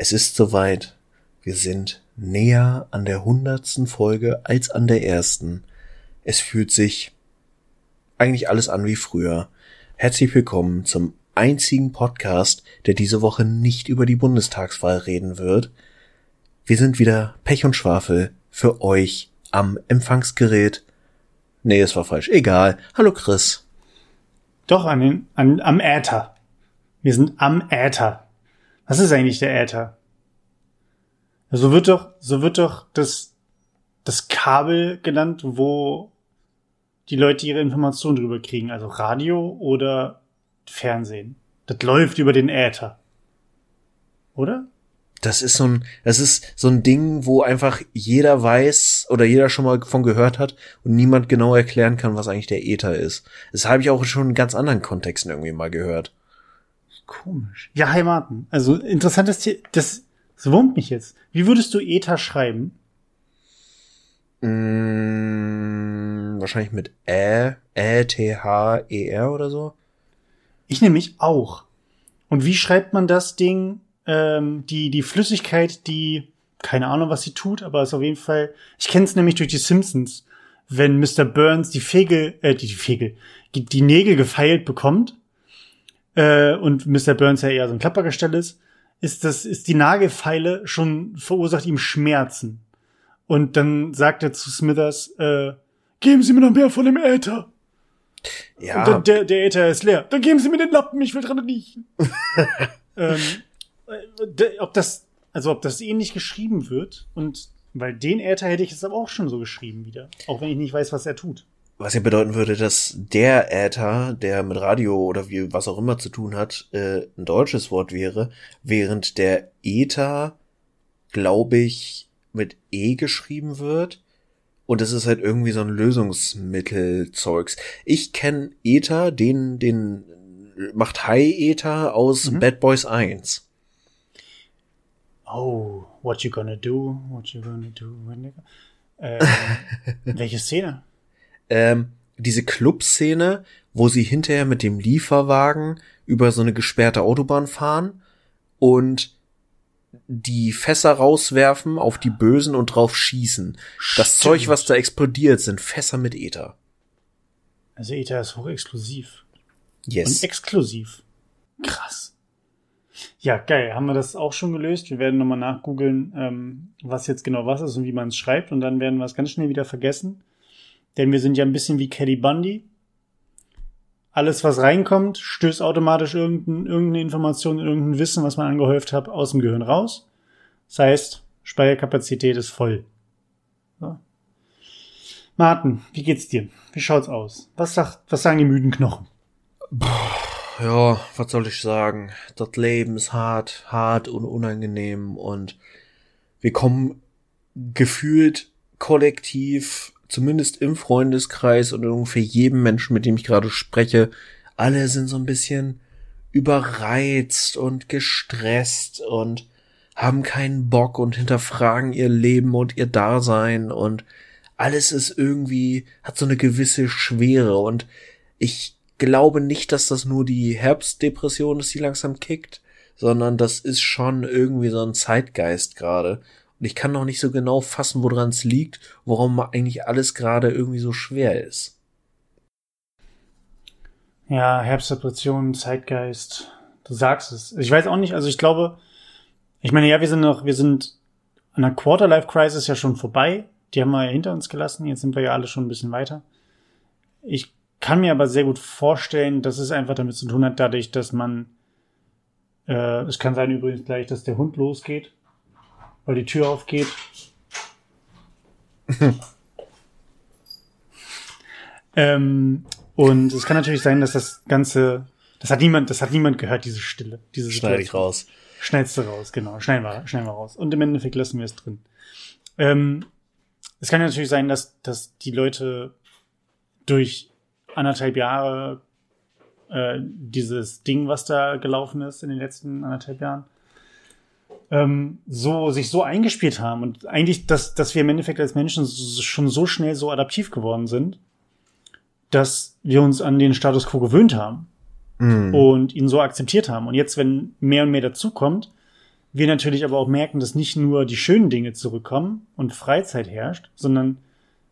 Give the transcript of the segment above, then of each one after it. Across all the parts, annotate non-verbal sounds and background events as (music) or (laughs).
Es ist soweit. Wir sind näher an der hundertsten Folge als an der ersten. Es fühlt sich eigentlich alles an wie früher. Herzlich willkommen zum einzigen Podcast, der diese Woche nicht über die Bundestagswahl reden wird. Wir sind wieder Pech und Schwafel für euch am Empfangsgerät. Nee, es war falsch. Egal. Hallo Chris. Doch, an an, am Äther. Wir sind am Äther. Was ist eigentlich der Äther? So wird doch, so wird doch das, das Kabel genannt, wo die Leute ihre Informationen drüber kriegen. Also Radio oder Fernsehen. Das läuft über den Äther. Oder? Das ist so ein, das ist so ein Ding, wo einfach jeder weiß oder jeder schon mal von gehört hat und niemand genau erklären kann, was eigentlich der Äther ist. Das habe ich auch schon in ganz anderen Kontexten irgendwie mal gehört. Komisch. Ja, Heimaten. Also interessantes Tier. Das, das wurmt mich jetzt. Wie würdest du Ether schreiben? Mm, wahrscheinlich mit Ä, Ä, T, H, E, R oder so. Ich nämlich auch. Und wie schreibt man das Ding? Ähm, die, die Flüssigkeit, die, keine Ahnung, was sie tut, aber ist auf jeden Fall, ich kenne es nämlich durch die Simpsons. Wenn Mr. Burns die Fegel, äh, die, die Fegel, die, die Nägel gefeilt bekommt, äh, und Mr. Burns ja eher so ein Klappergestell ist, ist das, ist die Nagelfeile schon verursacht ihm Schmerzen. Und dann sagt er zu Smithers, äh, geben Sie mir noch mehr von dem Äther. Ja. Und dann, der, der Äther ist leer. Dann geben Sie mir den Lappen, ich will dran riechen. (laughs) ähm, äh, ob das, also ob das ähnlich geschrieben wird und weil den Äther hätte ich jetzt aber auch schon so geschrieben wieder. Auch wenn ich nicht weiß, was er tut. Was ja bedeuten würde, dass der Äther, der mit Radio oder wie was auch immer zu tun hat, äh, ein deutsches Wort wäre, während der Äther, glaube ich, mit E geschrieben wird. Und es ist halt irgendwie so ein Lösungsmittelzeugs. Ich kenne Äther, den, den macht High Äther aus mhm. Bad Boys 1. Oh, what you gonna do? What you gonna do? (laughs) Äh, welche Szene? Ähm, diese Clubszene, wo sie hinterher mit dem Lieferwagen über so eine gesperrte Autobahn fahren und die Fässer rauswerfen auf die Bösen und drauf schießen. Stimmt. Das Zeug, was da explodiert, sind Fässer mit Ether. Also Ether ist hochexklusiv. Yes. Und exklusiv. Krass. Ja, geil. Haben wir das auch schon gelöst? Wir werden nochmal nachgoogeln, ähm, was jetzt genau was ist und wie man es schreibt. Und dann werden wir es ganz schnell wieder vergessen. Denn wir sind ja ein bisschen wie Kelly Bundy. Alles, was reinkommt, stößt automatisch irgendein, irgendeine Information, irgendein Wissen, was man angehäuft hat, aus dem Gehirn raus. Das heißt, Speicherkapazität ist voll. So. Martin, wie geht's dir? Wie schaut's aus? Was, sagt, was sagen die müden Knochen? Ja, was soll ich sagen? Das Leben ist hart, hart und unangenehm und wir kommen gefühlt kollektiv zumindest im Freundeskreis und ungefähr jedem Menschen, mit dem ich gerade spreche, alle sind so ein bisschen überreizt und gestresst und haben keinen Bock und hinterfragen ihr Leben und ihr Dasein und alles ist irgendwie, hat so eine gewisse Schwere und ich glaube nicht, dass das nur die Herbstdepression ist, die langsam kickt, sondern das ist schon irgendwie so ein Zeitgeist gerade. Und ich kann noch nicht so genau fassen, woran es liegt, warum eigentlich alles gerade irgendwie so schwer ist. Ja, Herbstdepression, Zeitgeist, du sagst es. Ich weiß auch nicht, also ich glaube, ich meine, ja, wir sind noch, wir sind an der Quarterlife-Crisis ja schon vorbei. Die haben wir ja hinter uns gelassen. Jetzt sind wir ja alle schon ein bisschen weiter. Ich kann mir aber sehr gut vorstellen, dass es einfach damit zu tun hat, dadurch, dass man, äh, es kann sein übrigens gleich, dass der Hund losgeht weil die Tür aufgeht. (laughs) ähm, und es kann natürlich sein, dass das Ganze, das hat niemand, das hat niemand gehört, diese Stille, diese Schneide ich raus. Schneidest du raus, genau. Schneiden wir, schneiden wir raus. Und im Endeffekt lassen wir es drin. Ähm, es kann natürlich sein, dass, dass die Leute durch anderthalb Jahre äh, dieses Ding, was da gelaufen ist in den letzten anderthalb Jahren, ähm, so sich so eingespielt haben und eigentlich, dass, dass wir im Endeffekt als Menschen schon so schnell so adaptiv geworden sind, dass wir uns an den Status quo gewöhnt haben mm. und ihn so akzeptiert haben. Und jetzt, wenn mehr und mehr dazukommt, wir natürlich aber auch merken, dass nicht nur die schönen Dinge zurückkommen und Freizeit herrscht, sondern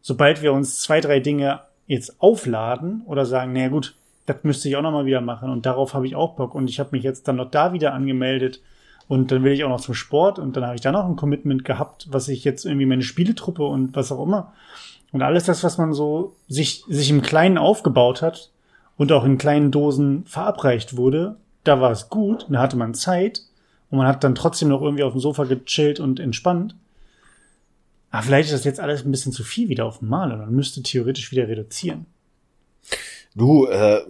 sobald wir uns zwei, drei Dinge jetzt aufladen oder sagen, naja gut, das müsste ich auch nochmal wieder machen und darauf habe ich auch Bock und ich habe mich jetzt dann noch da wieder angemeldet und dann will ich auch noch zum Sport und dann habe ich da noch ein Commitment gehabt, was ich jetzt irgendwie meine Spieletruppe und was auch immer und alles das, was man so sich, sich im Kleinen aufgebaut hat und auch in kleinen Dosen verabreicht wurde, da war es gut, da hatte man Zeit und man hat dann trotzdem noch irgendwie auf dem Sofa gechillt und entspannt. Aber vielleicht ist das jetzt alles ein bisschen zu viel wieder auf dem Mal und man müsste theoretisch wieder reduzieren. Du, äh,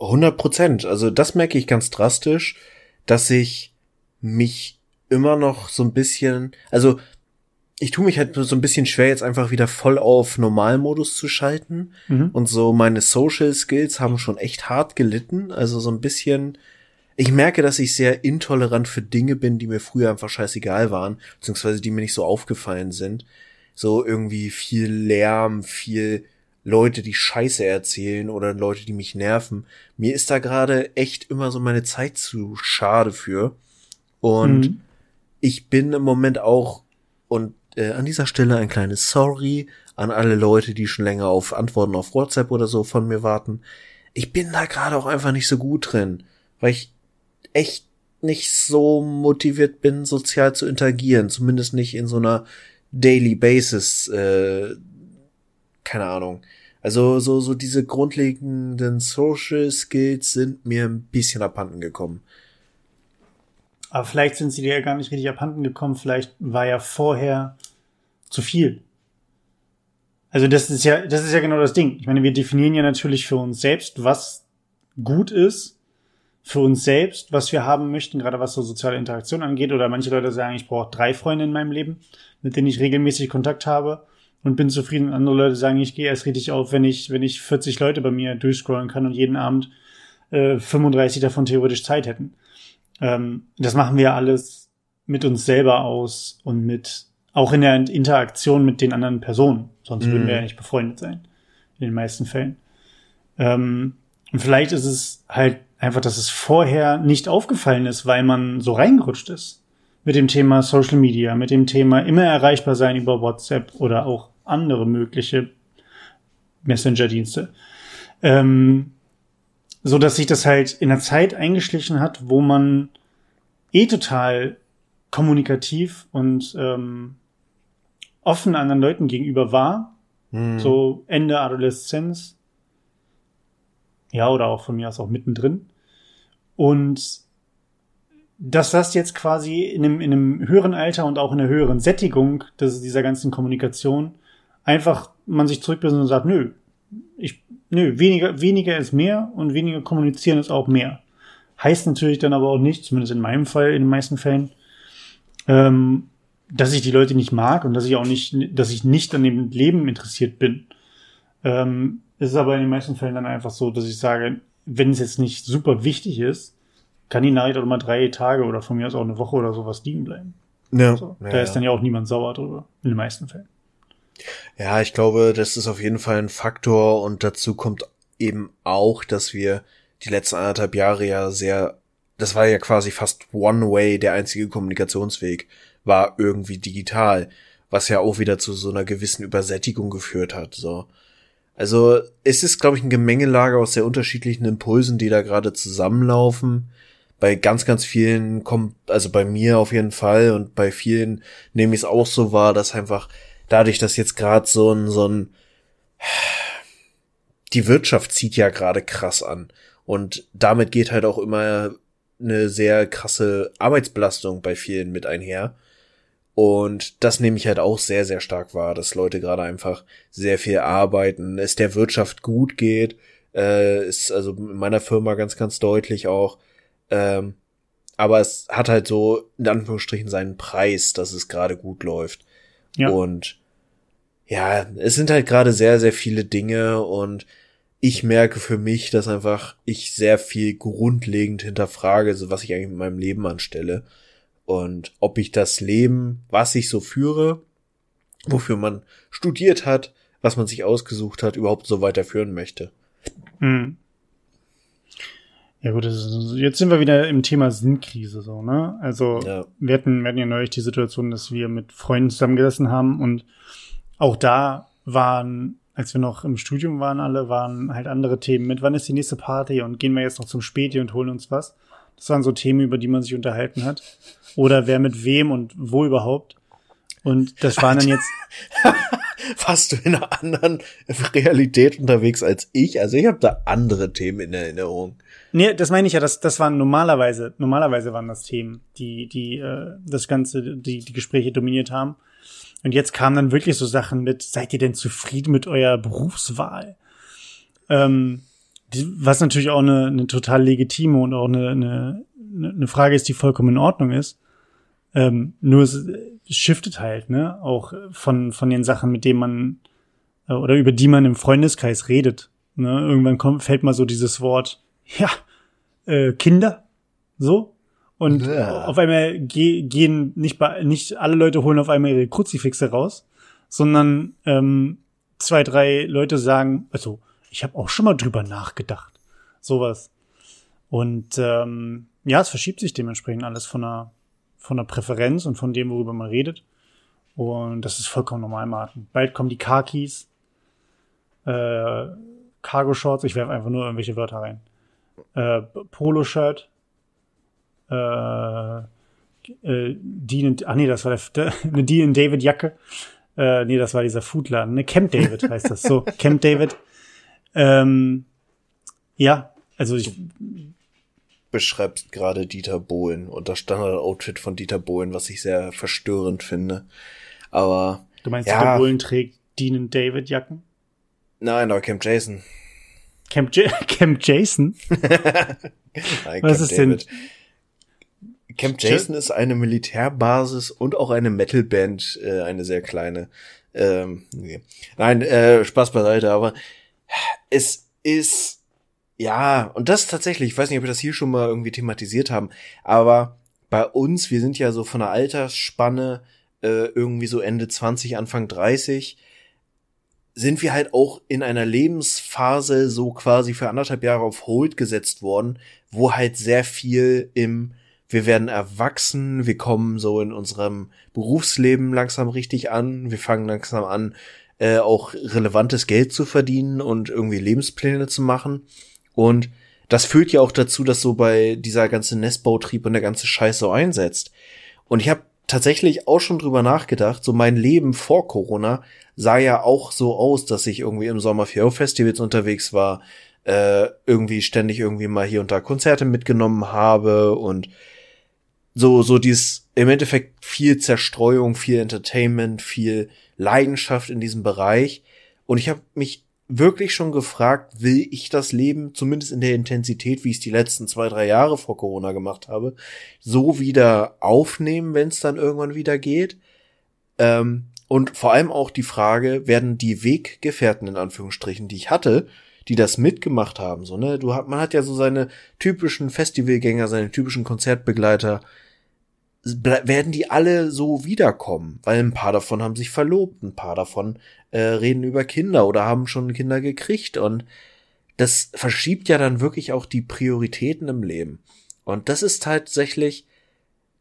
100 Prozent. Also das merke ich ganz drastisch, dass ich mich immer noch so ein bisschen, also ich tue mich halt so ein bisschen schwer, jetzt einfach wieder voll auf Normalmodus zu schalten. Mhm. Und so meine Social Skills haben schon echt hart gelitten. Also so ein bisschen, ich merke, dass ich sehr intolerant für Dinge bin, die mir früher einfach scheißegal waren, beziehungsweise die mir nicht so aufgefallen sind. So irgendwie viel Lärm, viel Leute, die Scheiße erzählen oder Leute, die mich nerven. Mir ist da gerade echt immer so meine Zeit zu schade für. Und mhm. ich bin im Moment auch, und äh, an dieser Stelle ein kleines Sorry an alle Leute, die schon länger auf Antworten auf WhatsApp oder so von mir warten. Ich bin da gerade auch einfach nicht so gut drin, weil ich echt nicht so motiviert bin, sozial zu interagieren, zumindest nicht in so einer Daily Basis, äh, keine Ahnung. Also so so diese grundlegenden Social Skills sind mir ein bisschen abhanden gekommen. Aber vielleicht sind sie dir ja gar nicht richtig abhanden gekommen. Vielleicht war ja vorher zu viel. Also das ist ja, das ist ja genau das Ding. Ich meine, wir definieren ja natürlich für uns selbst, was gut ist, für uns selbst, was wir haben möchten, gerade was so soziale Interaktion angeht. Oder manche Leute sagen, ich brauche drei Freunde in meinem Leben, mit denen ich regelmäßig Kontakt habe und bin zufrieden. Und andere Leute sagen, ich gehe erst richtig auf, wenn ich, wenn ich 40 Leute bei mir durchscrollen kann und jeden Abend äh, 35 davon theoretisch Zeit hätten. Ähm, das machen wir alles mit uns selber aus und mit auch in der Interaktion mit den anderen Personen. Sonst mhm. würden wir ja nicht befreundet sein. In den meisten Fällen. Ähm, und vielleicht ist es halt einfach, dass es vorher nicht aufgefallen ist, weil man so reingerutscht ist. Mit dem Thema Social Media, mit dem Thema immer erreichbar sein über WhatsApp oder auch andere mögliche Messenger-Dienste. Ähm, so dass sich das halt in der Zeit eingeschlichen hat, wo man eh total kommunikativ und ähm, offen anderen Leuten gegenüber war. Hm. So Ende Adoleszenz. Ja, oder auch von mir aus auch mittendrin. Und dass das jetzt quasi in einem, in einem höheren Alter und auch in einer höheren Sättigung des, dieser ganzen Kommunikation einfach man sich zurückbesinnt und sagt, nö, ich, nö, weniger, weniger ist mehr und weniger kommunizieren ist auch mehr. Heißt natürlich dann aber auch nicht, zumindest in meinem Fall, in den meisten Fällen, ähm, dass ich die Leute nicht mag und dass ich auch nicht, dass ich nicht an dem Leben interessiert bin. Ähm, es ist aber in den meisten Fällen dann einfach so, dass ich sage, wenn es jetzt nicht super wichtig ist, kann die Nachricht auch mal drei Tage oder von mir aus auch eine Woche oder sowas liegen bleiben. Ja. So, ja da ist dann ja auch niemand sauer drüber, in den meisten Fällen. Ja, ich glaube, das ist auf jeden Fall ein Faktor und dazu kommt eben auch, dass wir die letzten anderthalb Jahre ja sehr, das war ja quasi fast One Way, der einzige Kommunikationsweg war irgendwie digital, was ja auch wieder zu so einer gewissen Übersättigung geführt hat, so. Also, es ist, glaube ich, ein Gemengelage aus sehr unterschiedlichen Impulsen, die da gerade zusammenlaufen. Bei ganz, ganz vielen kommt, also bei mir auf jeden Fall und bei vielen nehme ich es auch so wahr, dass einfach dadurch, dass jetzt gerade so ein, so ein, die Wirtschaft zieht ja gerade krass an. Und damit geht halt auch immer eine sehr krasse Arbeitsbelastung bei vielen mit einher. Und das nehme ich halt auch sehr, sehr stark wahr, dass Leute gerade einfach sehr viel arbeiten, es der Wirtschaft gut geht, äh, ist also in meiner Firma ganz, ganz deutlich auch. Ähm, aber es hat halt so in Anführungsstrichen seinen Preis, dass es gerade gut läuft. Ja. Und ja, es sind halt gerade sehr, sehr viele Dinge und ich merke für mich, dass einfach ich sehr viel grundlegend hinterfrage, so was ich eigentlich mit meinem Leben anstelle und ob ich das Leben, was ich so führe, wofür man studiert hat, was man sich ausgesucht hat, überhaupt so weiterführen möchte. Hm. Ja gut, ist, jetzt sind wir wieder im Thema Sinnkrise so, ne? Also ja. wir, hatten, wir hatten ja neulich die Situation, dass wir mit Freunden zusammengesessen haben und auch da waren, als wir noch im Studium waren, alle waren halt andere Themen mit, wann ist die nächste Party und gehen wir jetzt noch zum Späti und holen uns was. Das waren so Themen, über die man sich unterhalten hat. Oder wer mit wem und wo überhaupt. Und das waren dann jetzt. (laughs) Warst du in einer anderen Realität unterwegs als ich? Also ich habe da andere Themen in Erinnerung. Nee, das meine ich ja, das, das waren normalerweise, normalerweise waren das Themen, die, die äh, das Ganze, die, die Gespräche dominiert haben. Und jetzt kamen dann wirklich so Sachen mit, seid ihr denn zufrieden mit eurer Berufswahl? Ähm, was natürlich auch eine, eine total legitime und auch eine, eine, eine Frage ist, die vollkommen in Ordnung ist. Ähm, nur es, shiftet halt, ne? Auch von, von den Sachen, mit denen man äh, oder über die man im Freundeskreis redet. Ne? Irgendwann kommt, fällt mal so dieses Wort, ja, äh, Kinder, so. Und ja. auf einmal ge gehen nicht, nicht alle Leute holen auf einmal ihre Kruzifixe raus, sondern ähm, zwei, drei Leute sagen, also ich habe auch schon mal drüber nachgedacht. Sowas. Und ähm, ja, es verschiebt sich dementsprechend alles von einer, von einer Präferenz und von dem, worüber man redet. Und das ist vollkommen normal, Martin. Bald kommen die Car-Keys, äh, Cargo-Shorts, ich werfe einfach nur irgendwelche Wörter rein. Äh, Polo-Shirt, äh, äh, Dean, ach nee, das war der, eine (laughs) Dean David Jacke. Äh, nee, das war dieser Foodladen, ne? Camp David heißt das. So, (laughs) Camp David. Ähm, ja, also ich beschreibst gerade Dieter Bohlen und das Standard-Outfit von Dieter Bohlen, was ich sehr verstörend finde. Aber du meinst, ja, Dieter Bohlen trägt Dean David Jacken? Nein, aber Camp Jason. Camp, J (laughs) Camp Jason? Nein, was Camp ist David. denn? Camp Jason ist eine Militärbasis und auch eine Metalband, äh, eine sehr kleine. Ähm, nee. Nein, äh, Spaß beiseite, aber es ist, ja, und das tatsächlich, ich weiß nicht, ob wir das hier schon mal irgendwie thematisiert haben, aber bei uns, wir sind ja so von der Altersspanne äh, irgendwie so Ende 20, Anfang 30, sind wir halt auch in einer Lebensphase so quasi für anderthalb Jahre auf Hold gesetzt worden, wo halt sehr viel im wir werden erwachsen, wir kommen so in unserem Berufsleben langsam richtig an, wir fangen langsam an, äh, auch relevantes Geld zu verdienen und irgendwie Lebenspläne zu machen. Und das führt ja auch dazu, dass so bei dieser ganze Nestbautrieb und der ganze Scheiß so einsetzt. Und ich habe tatsächlich auch schon drüber nachgedacht, so mein Leben vor Corona sah ja auch so aus, dass ich irgendwie im Sommer für Festivals unterwegs war, äh, irgendwie ständig irgendwie mal hier und da Konzerte mitgenommen habe und so, so dies im Endeffekt viel Zerstreuung, viel Entertainment, viel Leidenschaft in diesem Bereich. Und ich habe mich wirklich schon gefragt, will ich das Leben, zumindest in der Intensität, wie ich es die letzten zwei, drei Jahre vor Corona gemacht habe, so wieder aufnehmen, wenn es dann irgendwann wieder geht? Ähm, und vor allem auch die Frage, werden die Weggefährten in Anführungsstrichen, die ich hatte, die das mitgemacht haben, so, ne? Du hat, man hat ja so seine typischen Festivalgänger, seine typischen Konzertbegleiter, werden die alle so wiederkommen, weil ein paar davon haben sich verlobt, ein paar davon äh, reden über Kinder oder haben schon Kinder gekriegt und das verschiebt ja dann wirklich auch die Prioritäten im Leben. Und das ist tatsächlich,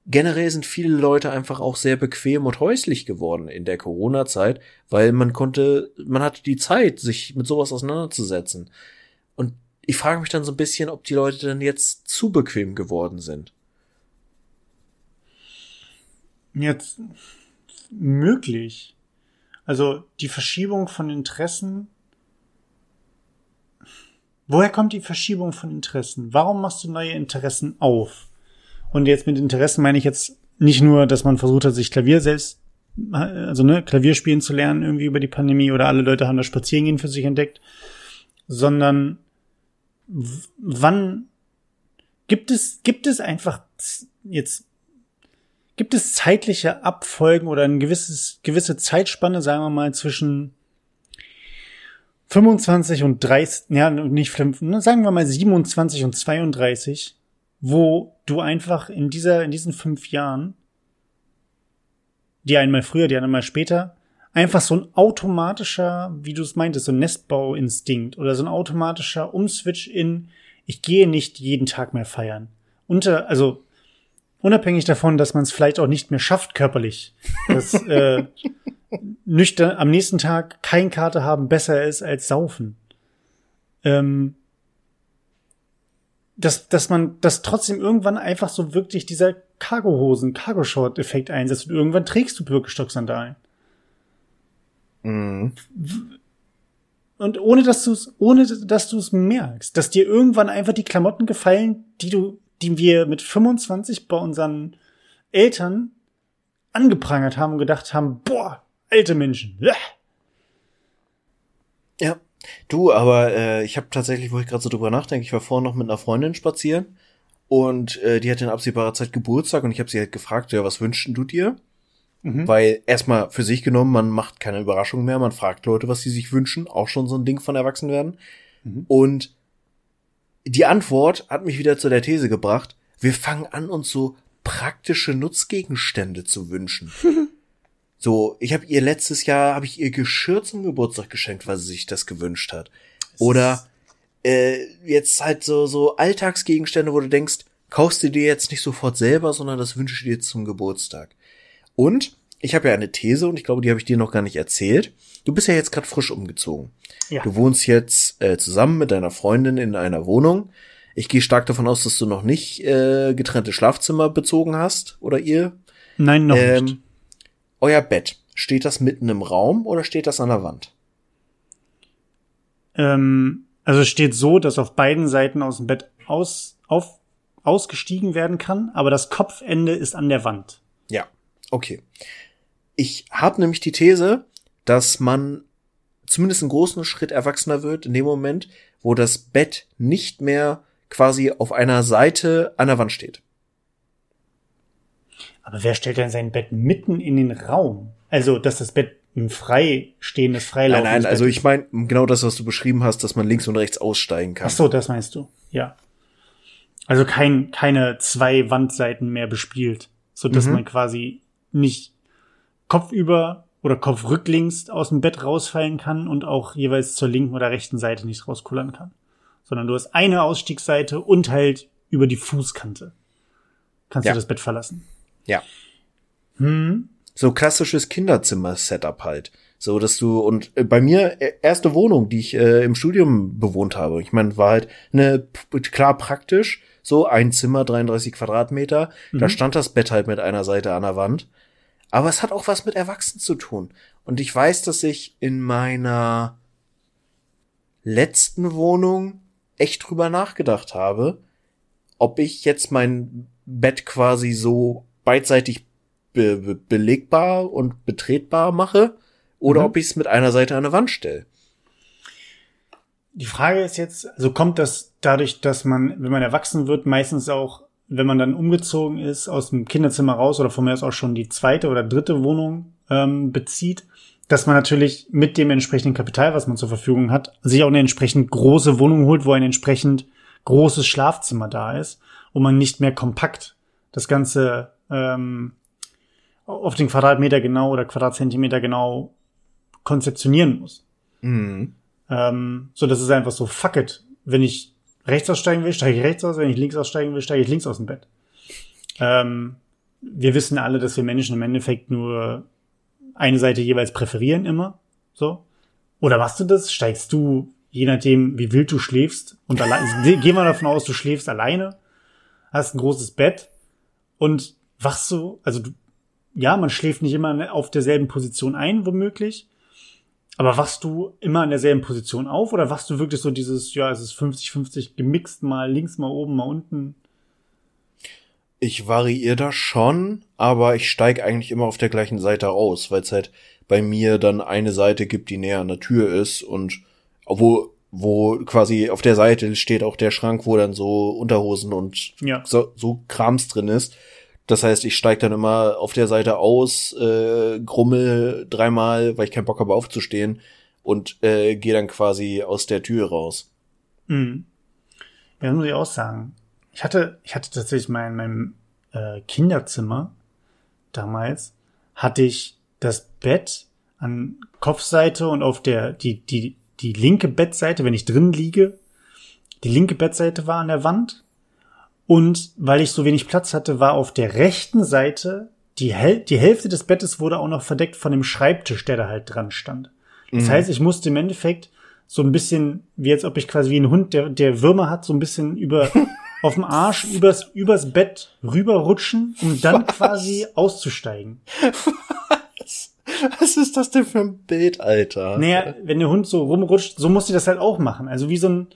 generell sind viele Leute einfach auch sehr bequem und häuslich geworden in der Corona-Zeit, weil man konnte, man hatte die Zeit, sich mit sowas auseinanderzusetzen. Und ich frage mich dann so ein bisschen, ob die Leute dann jetzt zu bequem geworden sind. Jetzt möglich. Also die Verschiebung von Interessen. Woher kommt die Verschiebung von Interessen? Warum machst du neue Interessen auf? Und jetzt mit Interessen meine ich jetzt nicht nur, dass man versucht hat, sich Klavier selbst, also ne, Klavier spielen zu lernen irgendwie über die Pandemie oder alle Leute haben das Spazierengehen für sich entdeckt, sondern wann gibt es, gibt es einfach jetzt Gibt es zeitliche Abfolgen oder ein gewisses, gewisse Zeitspanne, sagen wir mal, zwischen 25 und 30, ja, nicht, ne, sagen wir mal 27 und 32, wo du einfach in dieser, in diesen fünf Jahren, die einmal früher, die einmal später, einfach so ein automatischer, wie du es meintest, so ein Nestbauinstinkt oder so ein automatischer Umswitch in, ich gehe nicht jeden Tag mehr feiern. Unter, also unabhängig davon, dass man es vielleicht auch nicht mehr schafft körperlich, dass (laughs) äh, nüchtern am nächsten Tag kein Karte haben besser ist als saufen. Ähm, dass, dass man, dass trotzdem irgendwann einfach so wirklich dieser Cargo-Hosen, Cargo-Short-Effekt einsetzt und irgendwann trägst du Birkenstock-Sandalen. Mhm. Und ohne dass du es, ohne dass du es merkst, dass dir irgendwann einfach die Klamotten gefallen, die du, die wir mit 25 bei unseren Eltern angeprangert haben und gedacht haben, boah, alte Menschen. Ja. Du, aber äh, ich habe tatsächlich, wo ich gerade so drüber nachdenke, ich war vorhin noch mit einer Freundin spazieren und äh, die hat in absehbarer Zeit Geburtstag und ich habe sie halt gefragt, ja, was wünschst du dir? Mhm. Weil erstmal für sich genommen, man macht keine Überraschung mehr, man fragt Leute, was sie sich wünschen, auch schon so ein Ding von Erwachsenwerden. Mhm. Und die Antwort hat mich wieder zu der These gebracht, wir fangen an, uns so praktische Nutzgegenstände zu wünschen. (laughs) so, ich habe ihr letztes Jahr, habe ich ihr Geschirr zum Geburtstag geschenkt, weil sie sich das gewünscht hat. Oder äh, jetzt halt so, so Alltagsgegenstände, wo du denkst, kaufst du dir jetzt nicht sofort selber, sondern das wünsche ich dir zum Geburtstag. Und ich habe ja eine These und ich glaube, die habe ich dir noch gar nicht erzählt. Du bist ja jetzt gerade frisch umgezogen. Ja. Du wohnst jetzt äh, zusammen mit deiner Freundin in einer Wohnung. Ich gehe stark davon aus, dass du noch nicht äh, getrennte Schlafzimmer bezogen hast oder ihr. Nein, noch ähm, nicht. Euer Bett, steht das mitten im Raum oder steht das an der Wand? Ähm, also es steht so, dass auf beiden Seiten aus dem Bett aus, auf, ausgestiegen werden kann, aber das Kopfende ist an der Wand. Ja, Okay. Ich habe nämlich die These, dass man zumindest einen großen Schritt erwachsener wird in dem Moment, wo das Bett nicht mehr quasi auf einer Seite an der Wand steht. Aber wer stellt denn sein Bett mitten in den Raum? Also, dass das Bett ein frei stehendes, freilaufendes Nein, nein, also ich meine genau das, was du beschrieben hast, dass man links und rechts aussteigen kann. Ach so, das meinst du. Ja. Also kein, keine zwei Wandseiten mehr bespielt, so dass mhm. man quasi nicht kopfüber oder kopfrücklinks aus dem Bett rausfallen kann und auch jeweils zur linken oder rechten Seite nicht rauskullern kann. Sondern du hast eine Ausstiegsseite und halt über die Fußkante kannst ja. du das Bett verlassen. Ja. Hm. So klassisches Kinderzimmer-Setup halt. So, dass du, und äh, bei mir, äh, erste Wohnung, die ich äh, im Studium bewohnt habe. Ich meine, war halt eine, klar praktisch, so ein Zimmer, 33 Quadratmeter. Mhm. Da stand das Bett halt mit einer Seite an der Wand. Aber es hat auch was mit Erwachsenen zu tun. Und ich weiß, dass ich in meiner letzten Wohnung echt drüber nachgedacht habe, ob ich jetzt mein Bett quasi so beidseitig be be belegbar und betretbar mache oder mhm. ob ich es mit einer Seite an der Wand stelle. Die Frage ist jetzt, also kommt das dadurch, dass man, wenn man erwachsen wird, meistens auch wenn man dann umgezogen ist, aus dem Kinderzimmer raus oder von mir aus auch schon die zweite oder dritte Wohnung ähm, bezieht, dass man natürlich mit dem entsprechenden Kapital, was man zur Verfügung hat, sich auch eine entsprechend große Wohnung holt, wo ein entsprechend großes Schlafzimmer da ist und man nicht mehr kompakt das Ganze ähm, auf den Quadratmeter genau oder Quadratzentimeter genau konzeptionieren muss. Mhm. Ähm, so dass es einfach so, fuck it, wenn ich rechts aussteigen will, steige ich rechts aus. Wenn ich links aussteigen will, steige ich links aus dem Bett. Ähm, wir wissen alle, dass wir Menschen im Endeffekt nur eine Seite jeweils präferieren immer. So. Oder machst du das? Steigst du, je nachdem, wie wild du schläfst, und allein, (laughs) gehen wir davon aus, du schläfst alleine, hast ein großes Bett und wachst du, also du, ja, man schläft nicht immer auf derselben Position ein, womöglich, aber wachst du immer in derselben Position auf oder wachst du wirklich so dieses, ja, es ist 50-50 gemixt, mal links, mal oben, mal unten? Ich variiere da schon, aber ich steige eigentlich immer auf der gleichen Seite aus, weil es halt bei mir dann eine Seite gibt, die näher an der Tür ist und wo, wo quasi auf der Seite steht auch der Schrank, wo dann so Unterhosen und ja. so, so Krams drin ist. Das heißt, ich steige dann immer auf der Seite aus, äh, grummel dreimal, weil ich keinen Bock habe aufzustehen und äh, gehe dann quasi aus der Tür raus. Mhm. Ja, muss ich auch sagen. Ich hatte, ich hatte tatsächlich mein, mein äh, Kinderzimmer damals, hatte ich das Bett an Kopfseite und auf der, die, die, die linke Bettseite, wenn ich drin liege, Die linke Bettseite war an der Wand und weil ich so wenig Platz hatte, war auf der rechten Seite die, Häl die Hälfte des Bettes wurde auch noch verdeckt von dem Schreibtisch, der da halt dran stand. Das mhm. heißt, ich musste im Endeffekt so ein bisschen, wie als ob ich quasi wie ein Hund, der, der Würmer hat, so ein bisschen über (laughs) auf dem Arsch übers, übers Bett rüberrutschen, um dann Was? quasi auszusteigen. Was? Was ist das denn für ein Bild, Alter? Naja, wenn der Hund so rumrutscht, so muss sie das halt auch machen. Also wie so ein,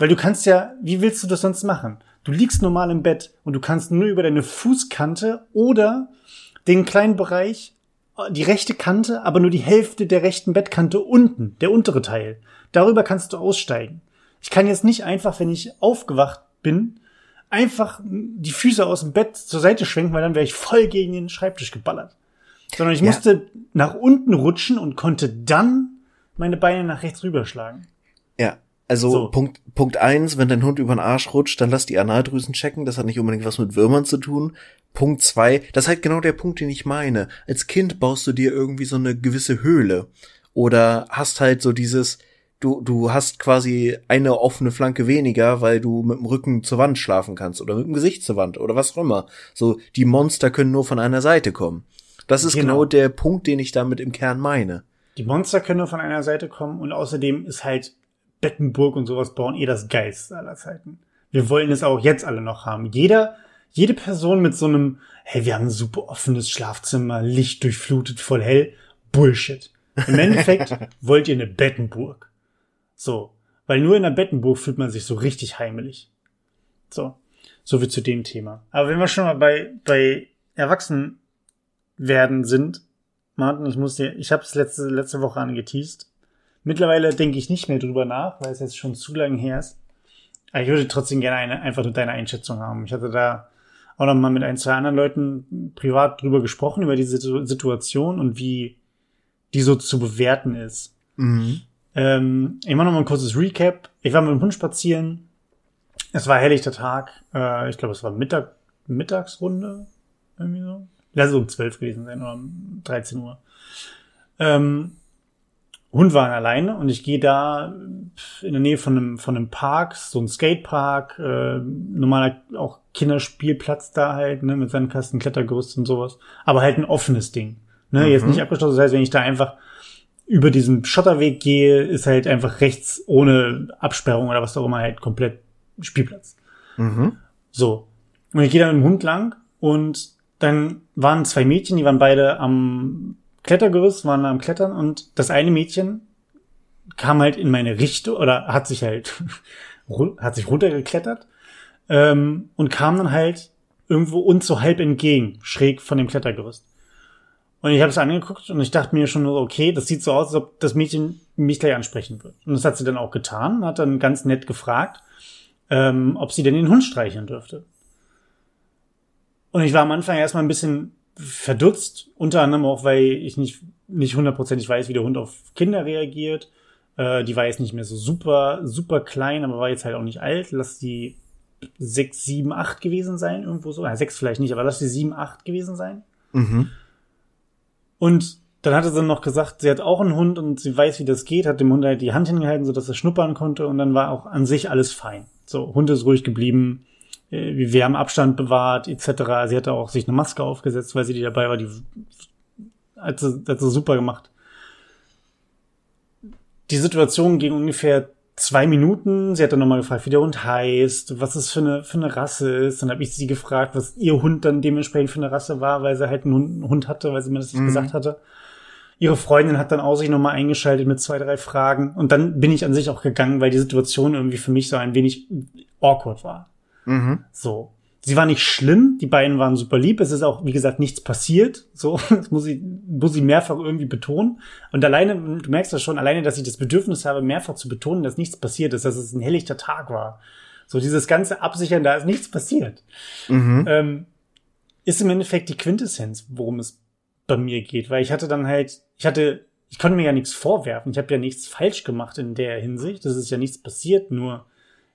weil du kannst ja, wie willst du das sonst machen? Du liegst normal im Bett und du kannst nur über deine Fußkante oder den kleinen Bereich, die rechte Kante, aber nur die Hälfte der rechten Bettkante unten, der untere Teil. Darüber kannst du aussteigen. Ich kann jetzt nicht einfach, wenn ich aufgewacht bin, einfach die Füße aus dem Bett zur Seite schwenken, weil dann wäre ich voll gegen den Schreibtisch geballert. Sondern ich ja. musste nach unten rutschen und konnte dann meine Beine nach rechts rüberschlagen. Ja, also so. Punkt Punkt eins, wenn dein Hund über den Arsch rutscht, dann lass die Analdrüsen checken. Das hat nicht unbedingt was mit Würmern zu tun. Punkt zwei, das ist halt genau der Punkt, den ich meine. Als Kind baust du dir irgendwie so eine gewisse Höhle oder hast halt so dieses, du, du hast quasi eine offene Flanke weniger, weil du mit dem Rücken zur Wand schlafen kannst oder mit dem Gesicht zur Wand oder was auch immer. So, die Monster können nur von einer Seite kommen. Das ist genau, genau der Punkt, den ich damit im Kern meine. Die Monster können nur von einer Seite kommen und außerdem ist halt Bettenburg und sowas bauen eh das Geist aller Zeiten. Wir wollen es auch jetzt alle noch haben. Jeder, jede Person mit so einem, hey, wir haben ein super offenes Schlafzimmer, Licht durchflutet, voll hell, Bullshit. Im Endeffekt (laughs) wollt ihr eine Bettenburg. So. Weil nur in der Bettenburg fühlt man sich so richtig heimelig. So. So wie zu dem Thema. Aber wenn wir schon mal bei, bei Erwachsen werden sind, Martin, ich muss dir, ich habe es letzte, letzte Woche angeteased. Mittlerweile denke ich nicht mehr drüber nach, weil es jetzt schon zu lange her ist. Aber ich würde trotzdem gerne eine, einfach nur deine Einschätzung haben. Ich hatte da auch noch mal mit ein, zwei anderen Leuten privat drüber gesprochen, über diese Situation und wie die so zu bewerten ist. Mhm. Ähm, ich mache noch mal ein kurzes Recap. Ich war mit dem Hund spazieren. Es war helllichter Tag. Äh, ich glaube, es war Mittag, Mittagsrunde. Irgendwie so. Lass es um zwölf gewesen sein oder um 13 Uhr. Ähm, Hund waren alleine und ich gehe da in der Nähe von einem, von einem Park, so ein Skatepark, äh, normaler auch Kinderspielplatz da halt, ne, mit Sandkasten, Klettergerüst und sowas. Aber halt ein offenes Ding. Ne, mhm. jetzt nicht abgeschlossen. Das heißt, wenn ich da einfach über diesen Schotterweg gehe, ist halt einfach rechts ohne Absperrung oder was auch immer halt komplett Spielplatz. Mhm. So. Und ich gehe da mit dem Hund lang und dann waren zwei Mädchen, die waren beide am Klettergerüst, waren am Klettern und das eine Mädchen kam halt in meine Richtung oder hat sich halt (laughs) hat sich runtergeklettert ähm, und kam dann halt irgendwo uns so halb entgegen, schräg von dem Klettergerüst. Und ich habe es angeguckt und ich dachte mir schon, okay, das sieht so aus, als ob das Mädchen mich gleich ansprechen wird. Und das hat sie dann auch getan, hat dann ganz nett gefragt, ähm, ob sie denn den Hund streicheln dürfte. Und ich war am Anfang erstmal ein bisschen verdutzt, unter anderem auch, weil ich nicht, nicht hundertprozentig weiß, wie der Hund auf Kinder reagiert. Äh, die war jetzt nicht mehr so super, super klein, aber war jetzt halt auch nicht alt. Lass die sechs, sieben, acht gewesen sein, irgendwo so. Ja, sechs vielleicht nicht, aber lass die sieben, acht gewesen sein. Mhm. Und dann hatte sie noch gesagt, sie hat auch einen Hund und sie weiß, wie das geht, hat dem Hund halt die Hand hingehalten, sodass er schnuppern konnte und dann war auch an sich alles fein. So, Hund ist ruhig geblieben, äh, wir haben Abstand bewahrt, etc. Sie hatte auch sich eine Maske aufgesetzt, weil sie die dabei war, die hat sie, hat sie super gemacht. Die Situation ging ungefähr zwei Minuten. Sie hat dann nochmal gefragt, wie der Hund heißt, was es für eine, für eine Rasse ist. Dann habe ich sie gefragt, was ihr Hund dann dementsprechend für eine Rasse war, weil sie halt einen Hund hatte, weil sie mir das nicht mhm. gesagt hatte. Ihre Freundin hat dann auch sich nochmal eingeschaltet mit zwei, drei Fragen. Und dann bin ich an sich auch gegangen, weil die Situation irgendwie für mich so ein wenig awkward war. Mhm. So. Sie war nicht schlimm, die beiden waren super lieb. Es ist auch, wie gesagt, nichts passiert. So, (laughs) das muss ich, muss ich mehrfach irgendwie betonen. Und alleine, du merkst das schon, alleine, dass ich das Bedürfnis habe, mehrfach zu betonen, dass nichts passiert ist, dass es ein helllichter Tag war. So, dieses ganze Absichern, da ist nichts passiert. Mhm. Ähm, ist im Endeffekt die Quintessenz, worum es bei mir geht. Weil ich hatte dann halt, ich hatte, ich konnte mir ja nichts vorwerfen. Ich habe ja nichts falsch gemacht in der Hinsicht. Das ist ja nichts passiert, nur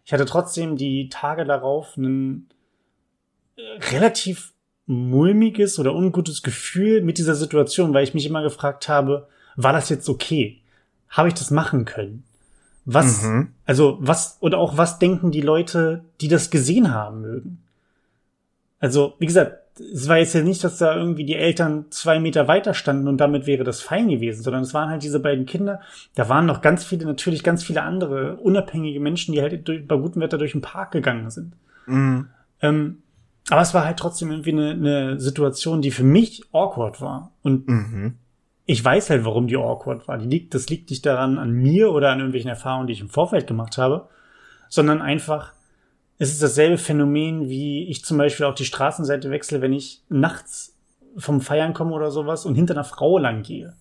ich hatte trotzdem die Tage darauf ein äh, relativ mulmiges oder ungutes Gefühl mit dieser Situation, weil ich mich immer gefragt habe, war das jetzt okay? Habe ich das machen können? Was, mhm. also was, oder auch was denken die Leute, die das gesehen haben mögen? Also, wie gesagt, es war jetzt ja nicht, dass da irgendwie die Eltern zwei Meter weiter standen und damit wäre das fein gewesen, sondern es waren halt diese beiden Kinder. Da waren noch ganz viele, natürlich ganz viele andere unabhängige Menschen, die halt durch, bei gutem Wetter durch den Park gegangen sind. Mhm. Ähm, aber es war halt trotzdem irgendwie eine, eine Situation, die für mich awkward war. Und mhm. ich weiß halt, warum die awkward war. Die liegt, das liegt nicht daran an mir oder an irgendwelchen Erfahrungen, die ich im Vorfeld gemacht habe, sondern einfach, es ist dasselbe Phänomen, wie ich zum Beispiel auch die Straßenseite wechsle, wenn ich nachts vom Feiern komme oder sowas und hinter einer Frau lang gehe.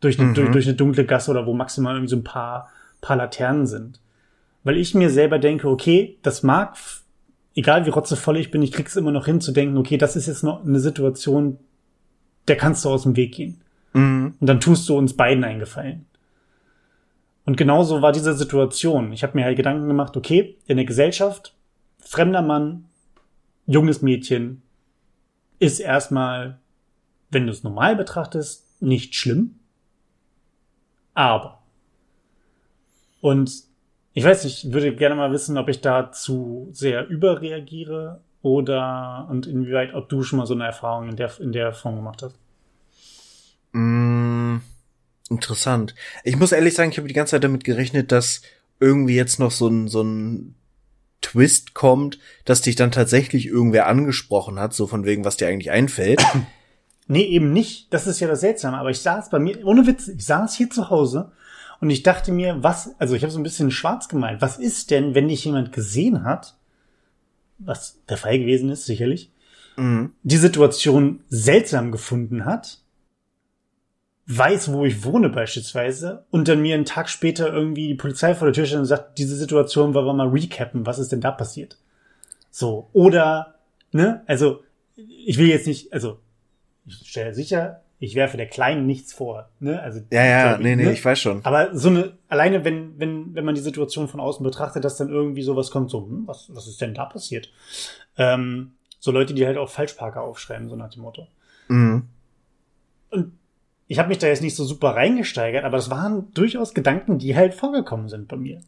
Durch eine, mhm. durch, durch eine dunkle Gasse oder wo maximal irgendwie so ein paar, paar Laternen sind. Weil ich mir selber denke, okay, das mag, egal wie rotzevoll ich bin, ich krieg's immer noch hin zu denken, okay, das ist jetzt noch eine Situation, der kannst du aus dem Weg gehen. Mhm. Und dann tust du uns beiden einen Gefallen. Und genauso war diese Situation. Ich habe mir halt Gedanken gemacht, okay, in der Gesellschaft fremder Mann, junges Mädchen, ist erstmal, wenn du es normal betrachtest, nicht schlimm. Aber. Und ich weiß nicht, ich würde gerne mal wissen, ob ich da zu sehr überreagiere oder und inwieweit, ob du schon mal so eine Erfahrung in der, in der Form gemacht hast. Mm, interessant. Ich muss ehrlich sagen, ich habe die ganze Zeit damit gerechnet, dass irgendwie jetzt noch so ein, so ein Twist kommt, dass dich dann tatsächlich irgendwer angesprochen hat, so von wegen, was dir eigentlich einfällt. (clears throat) Nee, eben nicht. Das ist ja das Seltsame. Aber ich saß bei mir, ohne Witz, ich saß hier zu Hause und ich dachte mir, was, also ich habe so ein bisschen schwarz gemalt. Was ist denn, wenn dich jemand gesehen hat, was der Fall gewesen ist, sicherlich, mhm. die Situation seltsam gefunden hat weiß, wo ich wohne beispielsweise und dann mir einen Tag später irgendwie die Polizei vor der Tür steht und sagt, diese Situation wollen wir mal recappen, was ist denn da passiert? So, oder, ne, also ich will jetzt nicht, also ich stelle sicher, ich werfe der Kleinen nichts vor, ne? Also ja, ja, so, nee, nee, ne? ich weiß schon. Aber so eine alleine, wenn wenn wenn man die Situation von außen betrachtet, dass dann irgendwie sowas kommt, so hm, was was ist denn da passiert? Ähm, so Leute, die halt auch Falschparker aufschreiben, so nach dem Motto. Mhm. Und ich habe mich da jetzt nicht so super reingesteigert, aber das waren durchaus Gedanken, die halt vorgekommen sind bei mir.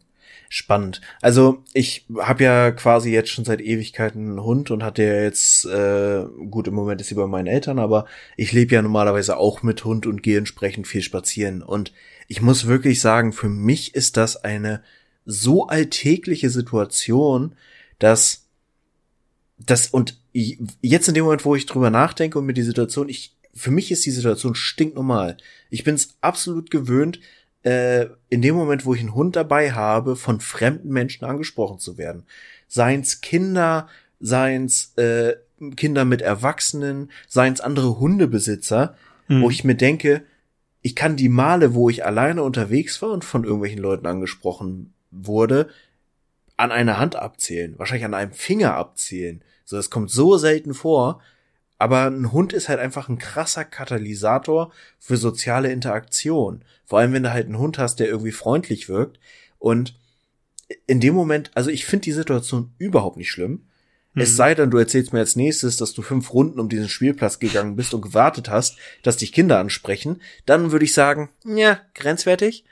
Spannend. Also ich habe ja quasi jetzt schon seit Ewigkeiten einen Hund und hatte ja jetzt, äh, gut, im Moment ist sie bei meinen Eltern, aber ich lebe ja normalerweise auch mit Hund und gehe entsprechend viel spazieren. Und ich muss wirklich sagen, für mich ist das eine so alltägliche Situation, dass das und jetzt in dem Moment, wo ich drüber nachdenke und mir die Situation, ich für mich ist die Situation stinknormal. Ich bin es absolut gewöhnt, äh, in dem Moment, wo ich einen Hund dabei habe, von fremden Menschen angesprochen zu werden. Seien's Kinder, seien's äh, Kinder mit Erwachsenen, seien's andere Hundebesitzer, mhm. wo ich mir denke, ich kann die Male, wo ich alleine unterwegs war und von irgendwelchen Leuten angesprochen wurde, an einer Hand abzählen, wahrscheinlich an einem Finger abzählen. So, das kommt so selten vor, aber ein Hund ist halt einfach ein krasser Katalysator für soziale Interaktion. Vor allem, wenn du halt einen Hund hast, der irgendwie freundlich wirkt. Und in dem Moment, also ich finde die Situation überhaupt nicht schlimm. Mhm. Es sei denn, du erzählst mir als nächstes, dass du fünf Runden um diesen Spielplatz gegangen bist und gewartet hast, dass dich Kinder ansprechen. Dann würde ich sagen, ja, grenzwertig.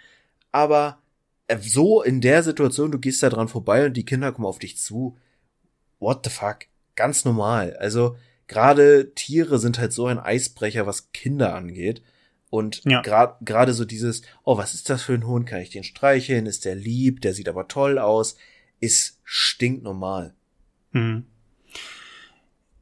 Aber äh, so in der Situation, du gehst da dran vorbei und die Kinder kommen auf dich zu. What the fuck? Ganz normal. Also, gerade Tiere sind halt so ein Eisbrecher, was Kinder angeht. Und ja. gerade so dieses, oh, was ist das für ein Hund? Kann ich den streicheln? Ist der lieb? Der sieht aber toll aus. Ist stinknormal. Mhm.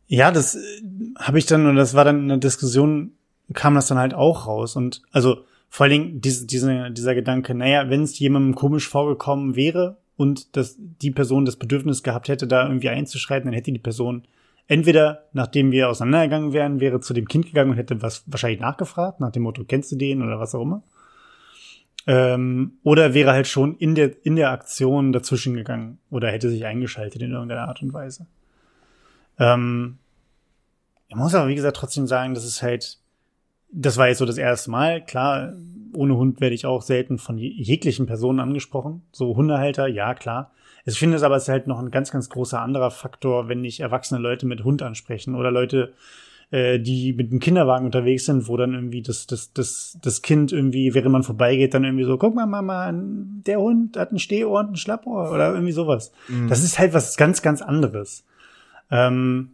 Ja, das äh, habe ich dann, und das war dann in der Diskussion, kam das dann halt auch raus. Und also vor allen Dingen diese, diese, dieser Gedanke, naja, wenn es jemandem komisch vorgekommen wäre und dass die Person das Bedürfnis gehabt hätte, da irgendwie einzuschreiten, dann hätte die Person entweder, nachdem wir auseinandergegangen wären, wäre zu dem Kind gegangen und hätte was wahrscheinlich nachgefragt, nach dem Motto, kennst du den oder was auch immer. Ähm, oder wäre halt schon in der, in der Aktion dazwischen gegangen oder hätte sich eingeschaltet in irgendeiner Art und Weise. Ähm, ich muss aber, wie gesagt, trotzdem sagen, das ist halt, das war jetzt so das erste Mal. Klar, ohne Hund werde ich auch selten von jeglichen Personen angesprochen. So Hundehalter, ja, klar. Ich finde es aber, es ist halt noch ein ganz, ganz großer anderer Faktor, wenn nicht erwachsene Leute mit Hund ansprechen oder Leute äh, die mit dem Kinderwagen unterwegs sind, wo dann irgendwie das, das, das, das Kind irgendwie, während man vorbeigeht, dann irgendwie so, guck mal, Mama, der Hund hat ein Stehohr und ein Schlappohr oder irgendwie sowas. Mhm. Das ist halt was ganz, ganz anderes. Ähm,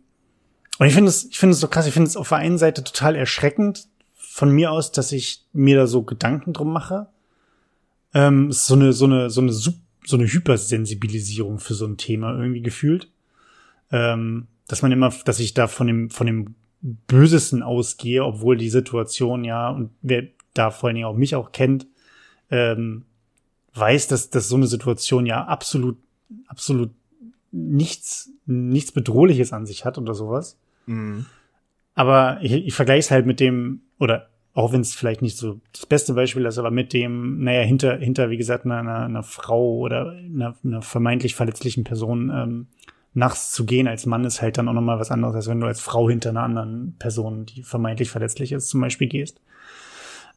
und ich finde es, ich finde es so krass, ich finde es auf der einen Seite total erschreckend von mir aus, dass ich mir da so Gedanken drum mache. Ähm, ist so eine, so eine, so eine, so eine Hypersensibilisierung für so ein Thema irgendwie gefühlt. Ähm, dass man immer, dass ich da von dem, von dem Bösesten ausgehe, obwohl die Situation ja, und wer da vor allen Dingen auch mich auch kennt, ähm, weiß, dass, dass so eine Situation ja absolut, absolut nichts, nichts Bedrohliches an sich hat oder sowas. Mhm. Aber ich, ich vergleiche es halt mit dem, oder auch wenn es vielleicht nicht so das beste Beispiel ist, aber mit dem, naja, hinter, hinter, wie gesagt, einer, einer, Frau oder einer, einer vermeintlich verletzlichen Person ähm, nachts zu gehen als Mann ist halt dann auch nochmal was anderes, als wenn du als Frau hinter einer anderen Person, die vermeintlich verletzlich ist, zum Beispiel gehst.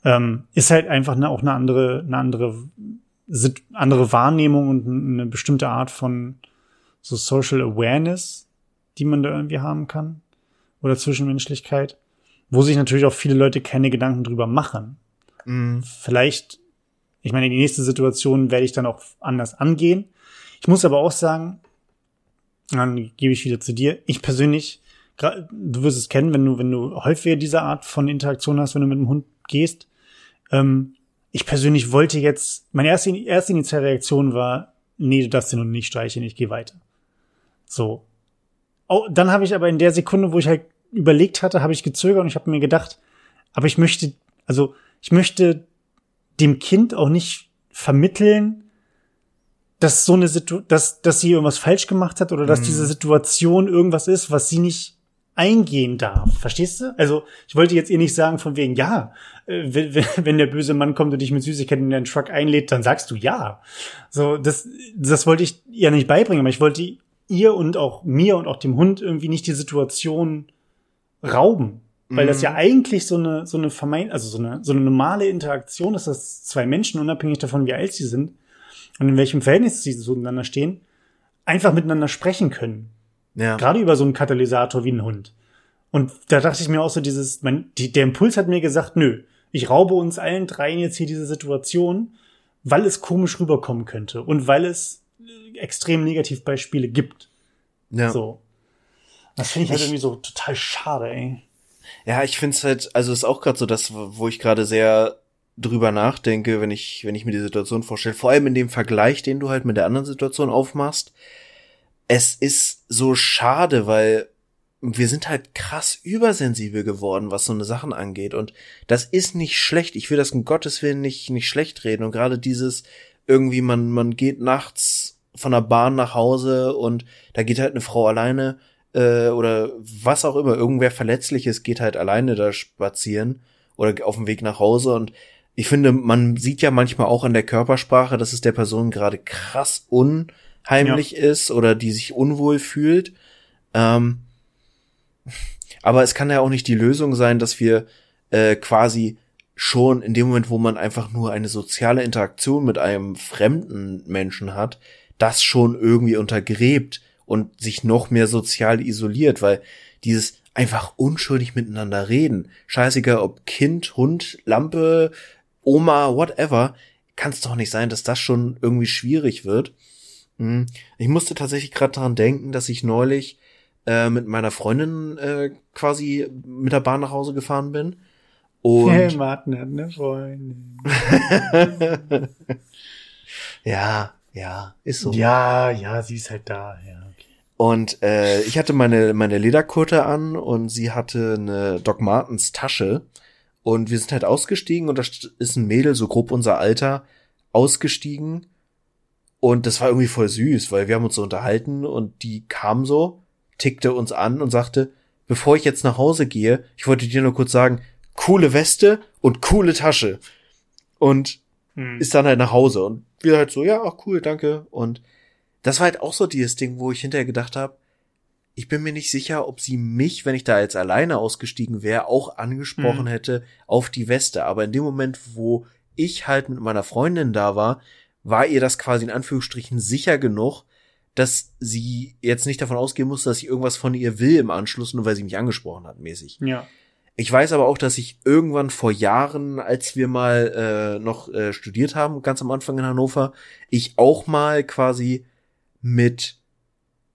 Ähm, ist halt einfach eine, auch eine andere, eine andere, andere Wahrnehmung und eine bestimmte Art von so Social Awareness, die man da irgendwie haben kann. Oder Zwischenmenschlichkeit. Wo sich natürlich auch viele Leute keine Gedanken drüber machen. Mhm. Vielleicht, ich meine, die nächste Situation werde ich dann auch anders angehen. Ich muss aber auch sagen, dann gebe ich wieder zu dir. Ich persönlich, du wirst es kennen, wenn du, wenn du häufiger diese Art von Interaktion hast, wenn du mit dem Hund gehst. Ähm, ich persönlich wollte jetzt, meine erste, erste initiale Reaktion war, nee, du darfst den Hund nicht streicheln, ich gehe weiter. So. Oh, dann habe ich aber in der Sekunde, wo ich halt überlegt hatte, habe ich gezögert und ich habe mir gedacht, aber ich möchte, also ich möchte dem Kind auch nicht vermitteln, dass so eine Situation, dass, dass sie irgendwas falsch gemacht hat oder dass mhm. diese Situation irgendwas ist, was sie nicht eingehen darf. Verstehst du? Also ich wollte jetzt ihr nicht sagen von wegen, ja, äh, wenn, (laughs) wenn der böse Mann kommt und dich mit Süßigkeiten in deinen Truck einlädt, dann sagst du ja. So, das, das wollte ich ihr nicht beibringen, aber ich wollte ihr und auch mir und auch dem Hund irgendwie nicht die Situation rauben. Weil mhm. das ja eigentlich so eine, so eine vermeint, also so eine, so eine normale Interaktion ist, dass zwei Menschen, unabhängig davon, wie alt sie sind, und in welchem Verhältnis sie zueinander stehen, einfach miteinander sprechen können. Ja. Gerade über so einen Katalysator wie ein Hund. Und da dachte ich mir auch so dieses, mein, die, der Impuls hat mir gesagt, nö, ich raube uns allen dreien jetzt hier diese Situation, weil es komisch rüberkommen könnte und weil es extrem Negativbeispiele gibt. Ja. So. Das finde ich halt ich, irgendwie so total schade, ey. Ja, ich finde es halt, also ist auch gerade so das, wo ich gerade sehr drüber nachdenke, wenn ich, wenn ich mir die Situation vorstelle, vor allem in dem Vergleich, den du halt mit der anderen Situation aufmachst, es ist so schade, weil wir sind halt krass übersensibel geworden, was so eine Sachen angeht. Und das ist nicht schlecht. Ich will das um Gottes Willen nicht, nicht schlecht reden. Und gerade dieses, irgendwie, man, man geht nachts von der Bahn nach Hause und da geht halt eine Frau alleine, äh, oder was auch immer, irgendwer Verletzliches geht halt alleine da spazieren oder auf dem Weg nach Hause und ich finde, man sieht ja manchmal auch an der Körpersprache, dass es der Person gerade krass unheimlich ja. ist oder die sich unwohl fühlt. Ähm, aber es kann ja auch nicht die Lösung sein, dass wir äh, quasi schon in dem Moment, wo man einfach nur eine soziale Interaktion mit einem fremden Menschen hat, das schon irgendwie untergräbt und sich noch mehr sozial isoliert, weil dieses einfach unschuldig miteinander reden, scheißegal ob Kind, Hund, Lampe, Oma, whatever, kann es doch nicht sein, dass das schon irgendwie schwierig wird. Hm. Ich musste tatsächlich gerade daran denken, dass ich neulich äh, mit meiner Freundin äh, quasi mit der Bahn nach Hause gefahren bin. Und hey, Martin hat eine Freundin. (laughs) ja, ja, ist so. Ja, ja, sie ist halt da, ja. Und äh, ich hatte meine meine Lederkurte an und sie hatte eine Doc Martens Tasche und wir sind halt ausgestiegen und da ist ein Mädel, so grob unser Alter, ausgestiegen. Und das war irgendwie voll süß, weil wir haben uns so unterhalten und die kam so, tickte uns an und sagte, bevor ich jetzt nach Hause gehe, ich wollte dir nur kurz sagen, coole Weste und coole Tasche. Und hm. ist dann halt nach Hause. Und wir halt so, ja, ach cool, danke. Und das war halt auch so dieses Ding, wo ich hinterher gedacht habe, ich bin mir nicht sicher, ob sie mich, wenn ich da jetzt alleine ausgestiegen wäre, auch angesprochen mhm. hätte auf die Weste. Aber in dem Moment, wo ich halt mit meiner Freundin da war, war ihr das quasi in Anführungsstrichen sicher genug, dass sie jetzt nicht davon ausgehen muss, dass ich irgendwas von ihr will im Anschluss, nur weil sie mich angesprochen hat, mäßig. Ja. Ich weiß aber auch, dass ich irgendwann vor Jahren, als wir mal äh, noch äh, studiert haben, ganz am Anfang in Hannover, ich auch mal quasi mit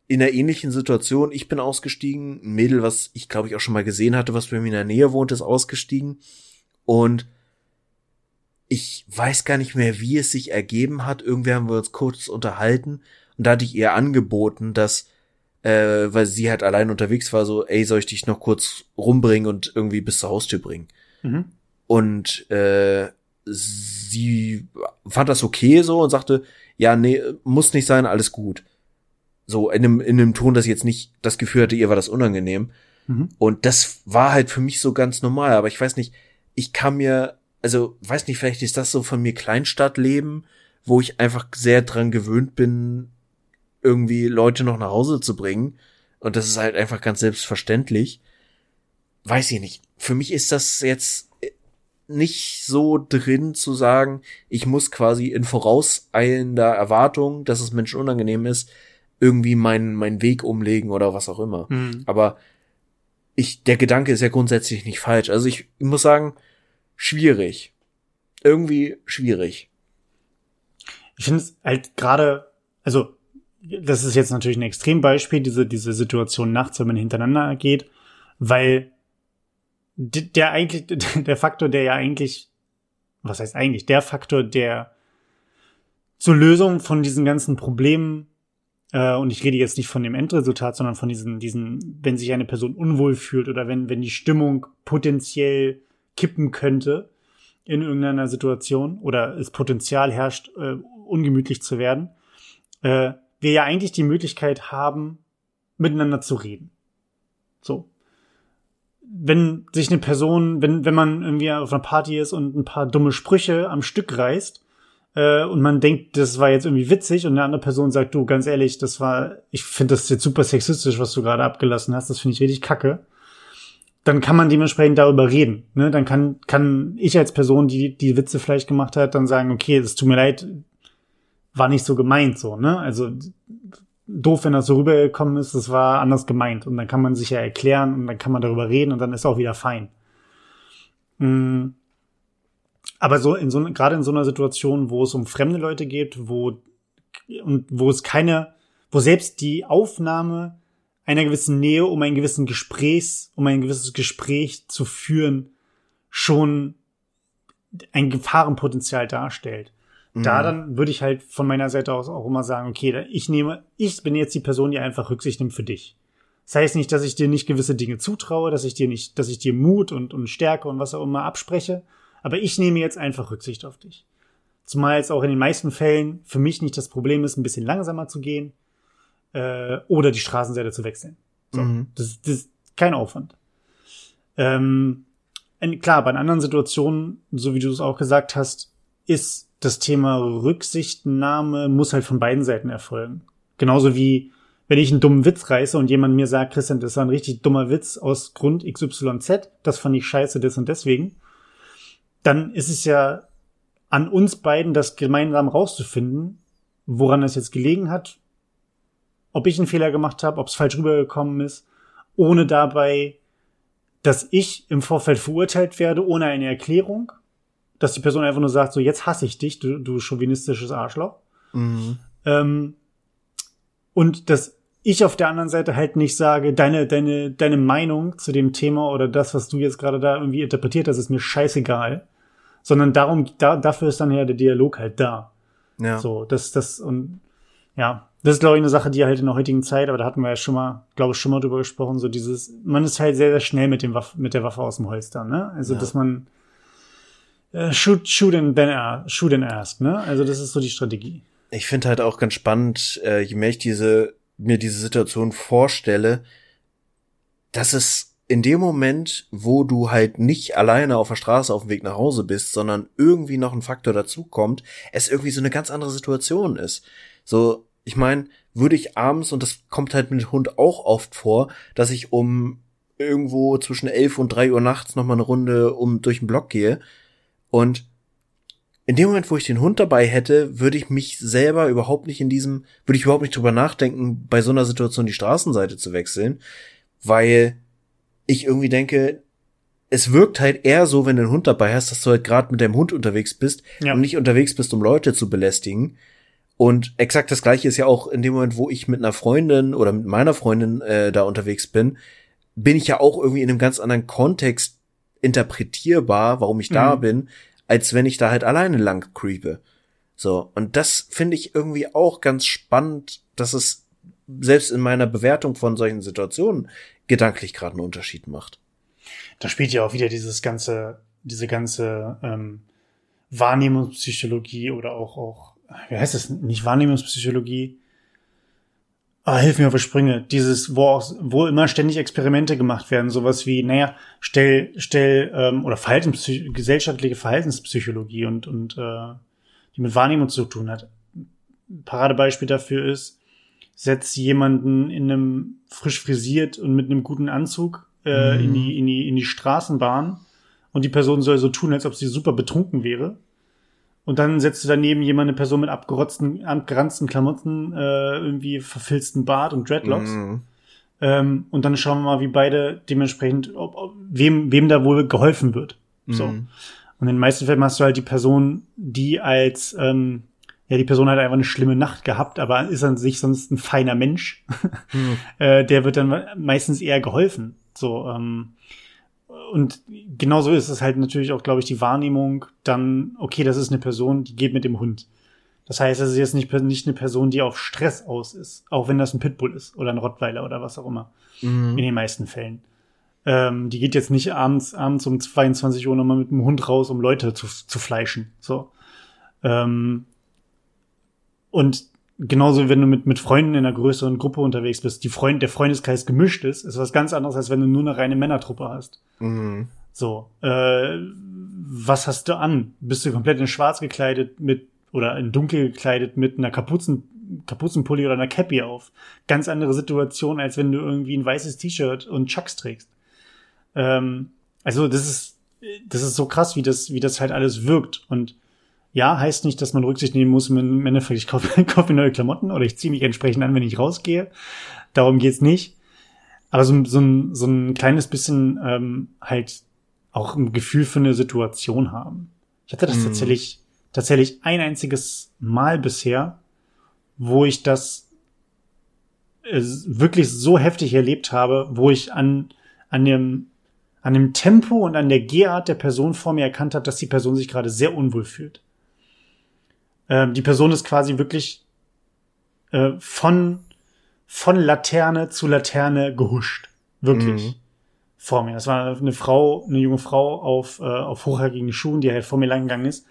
in einer ähnlichen Situation, ich bin ausgestiegen, ein Mädel, was ich glaube ich auch schon mal gesehen hatte, was bei mir in der Nähe wohnt, ist ausgestiegen und ich weiß gar nicht mehr, wie es sich ergeben hat. Irgendwie haben wir uns kurz unterhalten und da hatte ich ihr angeboten, dass äh, weil sie halt allein unterwegs war, so, ey, soll ich dich noch kurz rumbringen und irgendwie bis zur Haustür bringen? Mhm. Und äh, sie fand das okay so und sagte, ja, nee, muss nicht sein, alles gut. So in einem, in einem Ton, dass ich jetzt nicht das Gefühl hatte, ihr war das unangenehm. Mhm. Und das war halt für mich so ganz normal. Aber ich weiß nicht, ich kann mir, also weiß nicht, vielleicht ist das so von mir Kleinstadtleben, wo ich einfach sehr dran gewöhnt bin, irgendwie Leute noch nach Hause zu bringen. Und das ist halt einfach ganz selbstverständlich. Weiß ich nicht. Für mich ist das jetzt nicht so drin zu sagen, ich muss quasi in vorauseilender Erwartung, dass es Menschen unangenehm ist, irgendwie meinen meinen Weg umlegen oder was auch immer. Mhm. Aber ich, der Gedanke ist ja grundsätzlich nicht falsch. Also ich, ich muss sagen, schwierig. Irgendwie schwierig. Ich finde es halt gerade, also das ist jetzt natürlich ein Extrembeispiel, diese, diese Situation nachts, wenn man hintereinander geht, weil der eigentlich, (laughs) der Faktor, der ja eigentlich, was heißt eigentlich, der Faktor, der zur Lösung von diesen ganzen Problemen, äh, und ich rede jetzt nicht von dem Endresultat, sondern von diesen, diesen, wenn sich eine Person unwohl fühlt oder wenn, wenn die Stimmung potenziell kippen könnte in irgendeiner Situation oder es Potenzial herrscht, äh, ungemütlich zu werden, äh, wir ja eigentlich die Möglichkeit haben, miteinander zu reden. So. Wenn sich eine Person, wenn, wenn man irgendwie auf einer Party ist und ein paar dumme Sprüche am Stück reißt, äh, und man denkt, das war jetzt irgendwie witzig und eine andere Person sagt, du, ganz ehrlich, das war, ich finde das jetzt super sexistisch, was du gerade abgelassen hast, das finde ich richtig kacke, dann kann man dementsprechend darüber reden. Ne? Dann kann, kann ich als Person, die die Witze vielleicht gemacht hat, dann sagen, okay, es tut mir leid, war nicht so gemeint so, ne? Also doof, wenn das so rübergekommen ist, das war anders gemeint. Und dann kann man sich ja erklären und dann kann man darüber reden und dann ist auch wieder fein. Mhm. Aber so in so gerade in so einer Situation, wo es um fremde Leute geht, wo und wo es keine, wo selbst die Aufnahme einer gewissen Nähe, um ein gewissen Gesprächs, um ein gewisses Gespräch zu führen, schon ein Gefahrenpotenzial darstellt. Da mhm. dann würde ich halt von meiner Seite aus auch immer sagen, okay, ich nehme, ich bin jetzt die Person, die einfach Rücksicht nimmt für dich. Das heißt nicht, dass ich dir nicht gewisse Dinge zutraue, dass ich dir nicht, dass ich dir Mut und, und Stärke und was auch immer abspreche, aber ich nehme jetzt einfach Rücksicht auf dich. Zumal es auch in den meisten Fällen für mich nicht das Problem ist, ein bisschen langsamer zu gehen äh, oder die Straßenseite zu wechseln. So, mhm. das, das ist kein Aufwand. Ähm, klar, bei anderen Situationen, so wie du es auch gesagt hast, ist das Thema Rücksichtnahme muss halt von beiden Seiten erfolgen. Genauso wie wenn ich einen dummen Witz reiße und jemand mir sagt, Christian, das war ein richtig dummer Witz aus Grund XYZ, das fand ich scheiße, das und deswegen, dann ist es ja an uns beiden, das gemeinsam rauszufinden, woran es jetzt gelegen hat, ob ich einen Fehler gemacht habe, ob es falsch rübergekommen ist, ohne dabei, dass ich im Vorfeld verurteilt werde, ohne eine Erklärung dass die Person einfach nur sagt, so jetzt hasse ich dich, du, du chauvinistisches Arschloch. Mhm. Ähm, und dass ich auf der anderen Seite halt nicht sage, deine, deine, deine Meinung zu dem Thema oder das, was du jetzt gerade da irgendwie interpretiert hast, ist mir scheißegal. Sondern darum, da, dafür ist dann ja der Dialog halt da. Ja. So, das, das, und ja, das ist, glaube ich, eine Sache, die halt in der heutigen Zeit, aber da hatten wir ja schon mal, glaube ich, schon mal drüber gesprochen, so dieses, man ist halt sehr, sehr schnell mit dem Waff, mit der Waffe aus dem Holster, ne? Also, ja. dass man, äh, shoot, shoot and then shoot and ask, ne? Also das ist so die Strategie. Ich finde halt auch ganz spannend, äh, je mehr ich diese, mir diese Situation vorstelle, dass es in dem Moment, wo du halt nicht alleine auf der Straße auf dem Weg nach Hause bist, sondern irgendwie noch ein Faktor dazukommt, es irgendwie so eine ganz andere Situation ist. So, ich meine, würde ich abends, und das kommt halt mit dem Hund auch oft vor, dass ich um irgendwo zwischen elf und drei Uhr nachts noch mal eine Runde um durch den Block gehe, und in dem Moment, wo ich den Hund dabei hätte, würde ich mich selber überhaupt nicht in diesem, würde ich überhaupt nicht drüber nachdenken, bei so einer Situation die Straßenseite zu wechseln, weil ich irgendwie denke, es wirkt halt eher so, wenn du einen Hund dabei hast, dass du halt gerade mit deinem Hund unterwegs bist ja. und nicht unterwegs bist, um Leute zu belästigen. Und exakt das gleiche ist ja auch in dem Moment, wo ich mit einer Freundin oder mit meiner Freundin äh, da unterwegs bin, bin ich ja auch irgendwie in einem ganz anderen Kontext interpretierbar, warum ich da mhm. bin, als wenn ich da halt alleine lang creepe. So, und das finde ich irgendwie auch ganz spannend, dass es selbst in meiner Bewertung von solchen Situationen gedanklich gerade einen Unterschied macht. Da spielt ja auch wieder dieses ganze, diese ganze ähm, Wahrnehmungspsychologie oder auch, auch, wie heißt das, nicht Wahrnehmungspsychologie, Ah, hilf mir auf Sprünge. Dieses, wo auch, wo immer ständig Experimente gemacht werden, sowas wie, naja, stell, stell, ähm, oder Verhaltenspsych gesellschaftliche Verhaltenspsychologie und, und äh, die mit Wahrnehmung zu tun hat. Paradebeispiel dafür ist, setz jemanden in einem frisch frisiert und mit einem guten Anzug äh, mhm. in, die, in, die, in die Straßenbahn und die Person soll so tun, als ob sie super betrunken wäre. Und dann setzt du daneben jemand, eine Person mit abgerotzten, abgeranzten Klamotten, äh, irgendwie verfilzten Bart und Dreadlocks. Mhm. Ähm, und dann schauen wir mal, wie beide dementsprechend, ob, ob, wem, wem da wohl geholfen wird. So. Mhm. Und in den meisten Fällen hast du halt die Person, die als, ähm, ja, die Person hat einfach eine schlimme Nacht gehabt, aber ist an sich sonst ein feiner Mensch. Mhm. (laughs) äh, der wird dann meistens eher geholfen. So, ähm, und genauso ist es halt natürlich auch, glaube ich, die Wahrnehmung dann, okay, das ist eine Person, die geht mit dem Hund. Das heißt, es ist jetzt nicht, nicht eine Person, die auf Stress aus ist, auch wenn das ein Pitbull ist oder ein Rottweiler oder was auch immer. Mhm. In den meisten Fällen. Ähm, die geht jetzt nicht abends, abends um 22 Uhr nochmal mit dem Hund raus, um Leute zu, zu fleischen. So. Ähm, und genauso, wenn du mit, mit Freunden in einer größeren Gruppe unterwegs bist, die Freund, der Freundeskreis gemischt ist, ist was ganz anderes, als wenn du nur eine reine Männertruppe hast. Mhm. So, äh, was hast du an? Bist du komplett in schwarz gekleidet mit, oder in dunkel gekleidet mit einer Kapuzen, Kapuzenpulli oder einer Cappy auf? Ganz andere Situation, als wenn du irgendwie ein weißes T-Shirt und Chucks trägst. Ähm, also, das ist, das ist so krass, wie das, wie das halt alles wirkt und ja, heißt nicht, dass man Rücksicht nehmen muss, im Endeffekt, ich kaufe, (laughs) kaufe neue Klamotten oder ich ziehe mich entsprechend an, wenn ich rausgehe. Darum geht's nicht. Aber so, so, ein, so ein kleines bisschen ähm, halt auch ein Gefühl für eine Situation haben. Ich hatte das mm. tatsächlich, tatsächlich ein einziges Mal bisher, wo ich das äh, wirklich so heftig erlebt habe, wo ich an, an dem, an dem Tempo und an der Gehart der Person vor mir erkannt habe, dass die Person sich gerade sehr unwohl fühlt. Ähm, die Person ist quasi wirklich äh, von, von Laterne zu Laterne gehuscht. Wirklich. Mhm. Vor mir. Das war eine Frau, eine junge Frau auf, äh, auf hochhackigen Schuhen, die halt vor mir lang gegangen ist.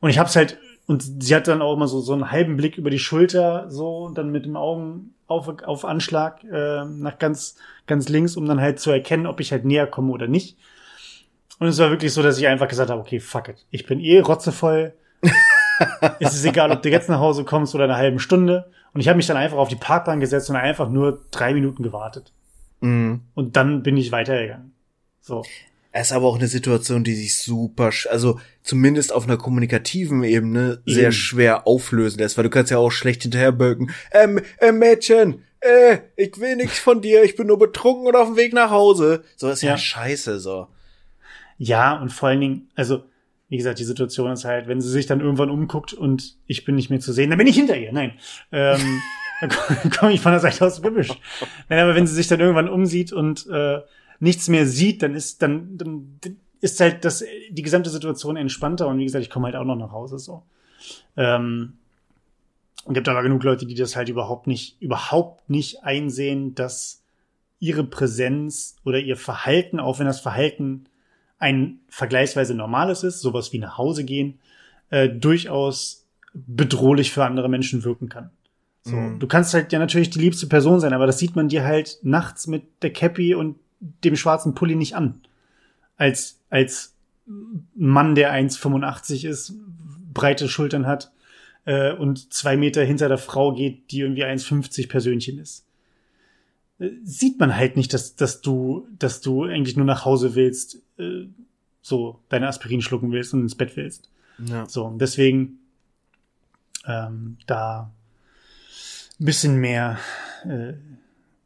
Und ich hab's halt, und sie hat dann auch immer so, so einen halben Blick über die Schulter, so, dann mit dem Augen auf, auf Anschlag, äh, nach ganz, ganz links, um dann halt zu erkennen, ob ich halt näher komme oder nicht. Und es war wirklich so, dass ich einfach gesagt habe, okay, fuck it. Ich bin eh rotzevoll. (laughs) ist es egal, ob du jetzt nach Hause kommst oder eine halbe Stunde. Und ich habe mich dann einfach auf die Parkbahn gesetzt und einfach nur drei Minuten gewartet. Mhm. Und dann bin ich weitergegangen. So. Es ist aber auch eine Situation, die sich super, also zumindest auf einer kommunikativen Ebene sehr Eben. schwer auflösen lässt, weil du kannst ja auch schlecht hinterherböken. Ähm, äh, Mädchen, äh, ich will nichts von dir, ich bin nur betrunken und auf dem Weg nach Hause. So ist ja, ja scheiße, so. Ja, und vor allen Dingen, also wie gesagt, die Situation ist halt, wenn sie sich dann irgendwann umguckt und ich bin nicht mehr zu sehen, dann bin ich hinter ihr. Nein. Ähm, (laughs) dann komme ich von der Seite aus Gebüsch. Nein, aber wenn sie sich dann irgendwann umsieht und äh, nichts mehr sieht, dann ist dann, dann ist halt das die gesamte Situation entspannter und wie gesagt, ich komme halt auch noch nach Hause so. Ähm, und gibt aber genug Leute, die das halt überhaupt nicht, überhaupt nicht einsehen, dass ihre Präsenz oder ihr Verhalten, auch wenn das Verhalten ein vergleichsweise normales ist, sowas wie nach Hause gehen, äh, durchaus bedrohlich für andere Menschen wirken kann. So, mhm. du kannst halt ja natürlich die liebste Person sein, aber das sieht man dir halt nachts mit der Cappy und dem schwarzen Pulli nicht an. Als, als Mann, der 1,85 ist, breite Schultern hat äh, und zwei Meter hinter der Frau geht, die irgendwie 1,50 Persönchen ist sieht man halt nicht, dass, dass du, dass du eigentlich nur nach Hause willst, äh, so deine Aspirin schlucken willst und ins Bett willst. Ja. So, und deswegen ähm, da ein bisschen mehr äh,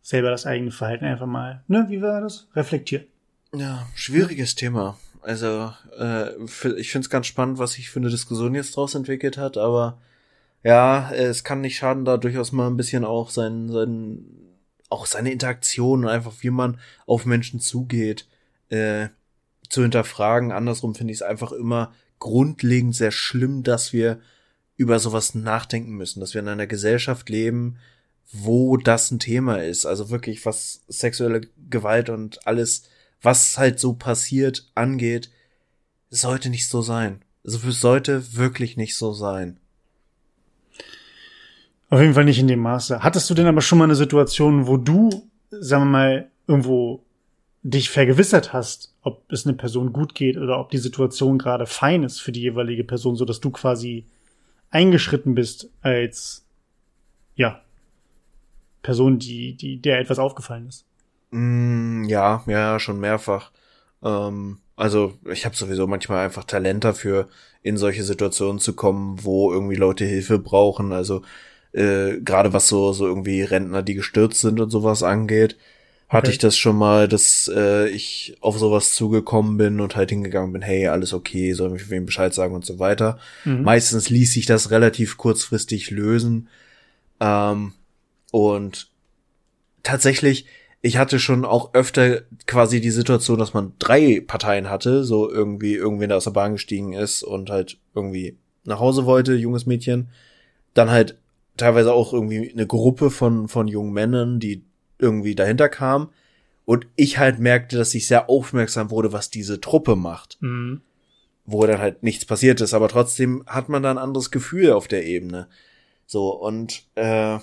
selber das eigene Verhalten einfach mal, ne, wie war das? Reflektieren. Ja, schwieriges Thema. Also, äh, ich finde es ganz spannend, was sich für eine Diskussion jetzt draus entwickelt hat, aber ja, es kann nicht schaden, da durchaus mal ein bisschen auch sein, sein auch seine Interaktion und einfach wie man auf Menschen zugeht, äh, zu hinterfragen. Andersrum finde ich es einfach immer grundlegend sehr schlimm, dass wir über sowas nachdenken müssen, dass wir in einer Gesellschaft leben, wo das ein Thema ist. Also wirklich, was sexuelle Gewalt und alles, was halt so passiert, angeht, sollte nicht so sein. Also es sollte wirklich nicht so sein. Auf jeden Fall nicht in dem Maße. Hattest du denn aber schon mal eine Situation, wo du, sagen wir mal, irgendwo dich vergewissert hast, ob es eine Person gut geht oder ob die Situation gerade fein ist für die jeweilige Person, so dass du quasi eingeschritten bist als, ja, Person, die, die, der etwas aufgefallen ist? Mm, ja, ja, schon mehrfach. Ähm, also ich habe sowieso manchmal einfach Talent dafür, in solche Situationen zu kommen, wo irgendwie Leute Hilfe brauchen. Also äh, gerade was so, so irgendwie Rentner, die gestürzt sind und sowas angeht, hatte okay. ich das schon mal, dass äh, ich auf sowas zugekommen bin und halt hingegangen bin, hey, alles okay, soll mich wem Bescheid sagen und so weiter. Mhm. Meistens ließ sich das relativ kurzfristig lösen. Ähm, und tatsächlich, ich hatte schon auch öfter quasi die Situation, dass man drei Parteien hatte, so irgendwie irgendwer der aus der Bahn gestiegen ist und halt irgendwie nach Hause wollte, junges Mädchen, dann halt teilweise auch irgendwie eine Gruppe von, von jungen Männern, die irgendwie dahinter kam. Und ich halt merkte, dass ich sehr aufmerksam wurde, was diese Truppe macht. Mhm. Wo dann halt nichts passiert ist, aber trotzdem hat man da ein anderes Gefühl auf der Ebene. So, und äh,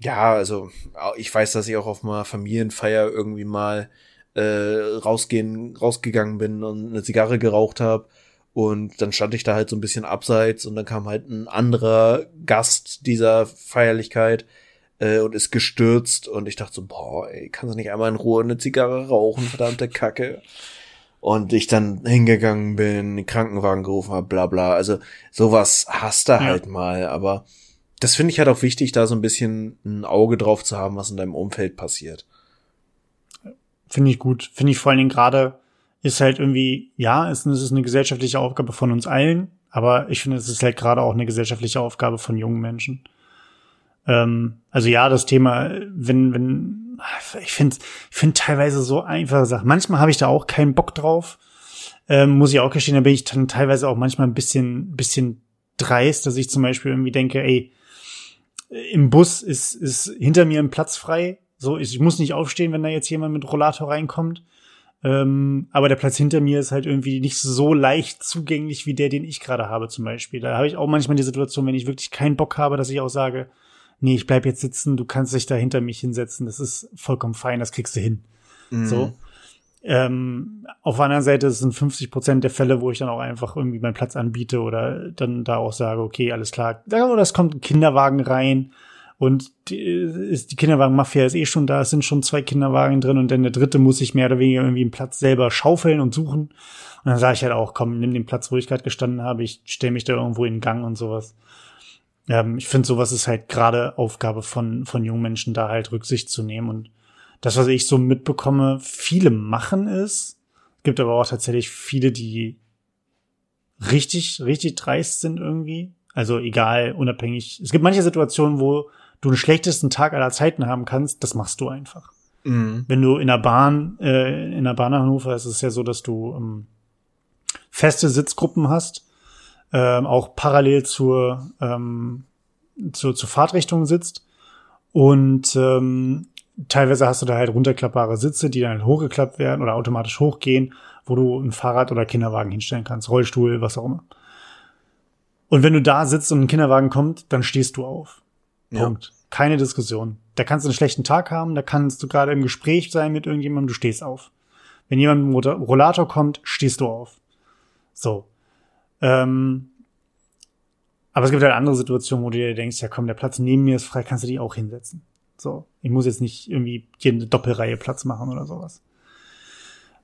ja, also ich weiß, dass ich auch auf einer Familienfeier irgendwie mal äh, rausgehen, rausgegangen bin und eine Zigarre geraucht habe und dann stand ich da halt so ein bisschen abseits und dann kam halt ein anderer Gast dieser Feierlichkeit äh, und ist gestürzt und ich dachte so, boah, ey, kannst du nicht einmal in Ruhe eine Zigarre rauchen, verdammte Kacke. Und ich dann hingegangen bin, den Krankenwagen gerufen habe, bla bla. Also sowas hast du ja. halt mal, aber das finde ich halt auch wichtig, da so ein bisschen ein Auge drauf zu haben, was in deinem Umfeld passiert. Finde ich gut. Finde ich vor allen Dingen gerade, ist halt irgendwie, ja, es ist eine gesellschaftliche Aufgabe von uns allen, aber ich finde, es ist halt gerade auch eine gesellschaftliche Aufgabe von jungen Menschen. Ähm, also ja, das Thema, wenn, wenn, ich finde, ich finde teilweise so einfache Sachen. Manchmal habe ich da auch keinen Bock drauf. Ähm, muss ich auch gestehen, da bin ich dann teilweise auch manchmal ein bisschen, bisschen dreist, dass ich zum Beispiel irgendwie denke, ey, im Bus ist, ist hinter mir ein Platz frei. So, ich muss nicht aufstehen, wenn da jetzt jemand mit Rollator reinkommt. Ähm, aber der Platz hinter mir ist halt irgendwie nicht so leicht zugänglich wie der, den ich gerade habe zum Beispiel. Da habe ich auch manchmal die Situation, wenn ich wirklich keinen Bock habe, dass ich auch sage, nee, ich bleib jetzt sitzen, du kannst dich da hinter mich hinsetzen, das ist vollkommen fein, das kriegst du hin. Mhm. So. Ähm, auf der anderen Seite sind 50 Prozent der Fälle, wo ich dann auch einfach irgendwie meinen Platz anbiete oder dann da auch sage, okay, alles klar, oder es kommt ein Kinderwagen rein und die, ist, die Kinderwagenmafia ist eh schon da, es sind schon zwei Kinderwagen drin und dann der dritte muss sich mehr oder weniger irgendwie einen Platz selber schaufeln und suchen. Und dann sage ich halt auch, komm, nimm den Platz, wo ich gerade gestanden habe, ich stelle mich da irgendwo in Gang und sowas. Ähm, ich finde, sowas ist halt gerade Aufgabe von, von jungen Menschen, da halt Rücksicht zu nehmen. Und das, was ich so mitbekomme, viele machen es. Gibt aber auch tatsächlich viele, die richtig, richtig dreist sind irgendwie. Also egal, unabhängig. Es gibt manche Situationen, wo du den schlechtesten Tag aller Zeiten haben kannst, das machst du einfach. Mhm. Wenn du in der Bahn, äh, in der Bahn nach Hannover ist es ja so, dass du ähm, feste Sitzgruppen hast, ähm, auch parallel zur, ähm, zur, zur Fahrtrichtung sitzt. Und ähm, teilweise hast du da halt runterklappbare Sitze, die dann halt hochgeklappt werden oder automatisch hochgehen, wo du ein Fahrrad oder Kinderwagen hinstellen kannst, Rollstuhl, was auch immer. Und wenn du da sitzt und ein Kinderwagen kommt, dann stehst du auf. Punkt. Ja. Keine Diskussion. Da kannst du einen schlechten Tag haben, da kannst du gerade im Gespräch sein mit irgendjemandem, du stehst auf. Wenn jemand mit dem Rollator kommt, stehst du auf. So. Ähm, aber es gibt halt andere Situationen, wo du dir denkst, ja komm, der Platz neben mir ist frei, kannst du dich auch hinsetzen. So. Ich muss jetzt nicht irgendwie hier eine Doppelreihe Platz machen oder sowas.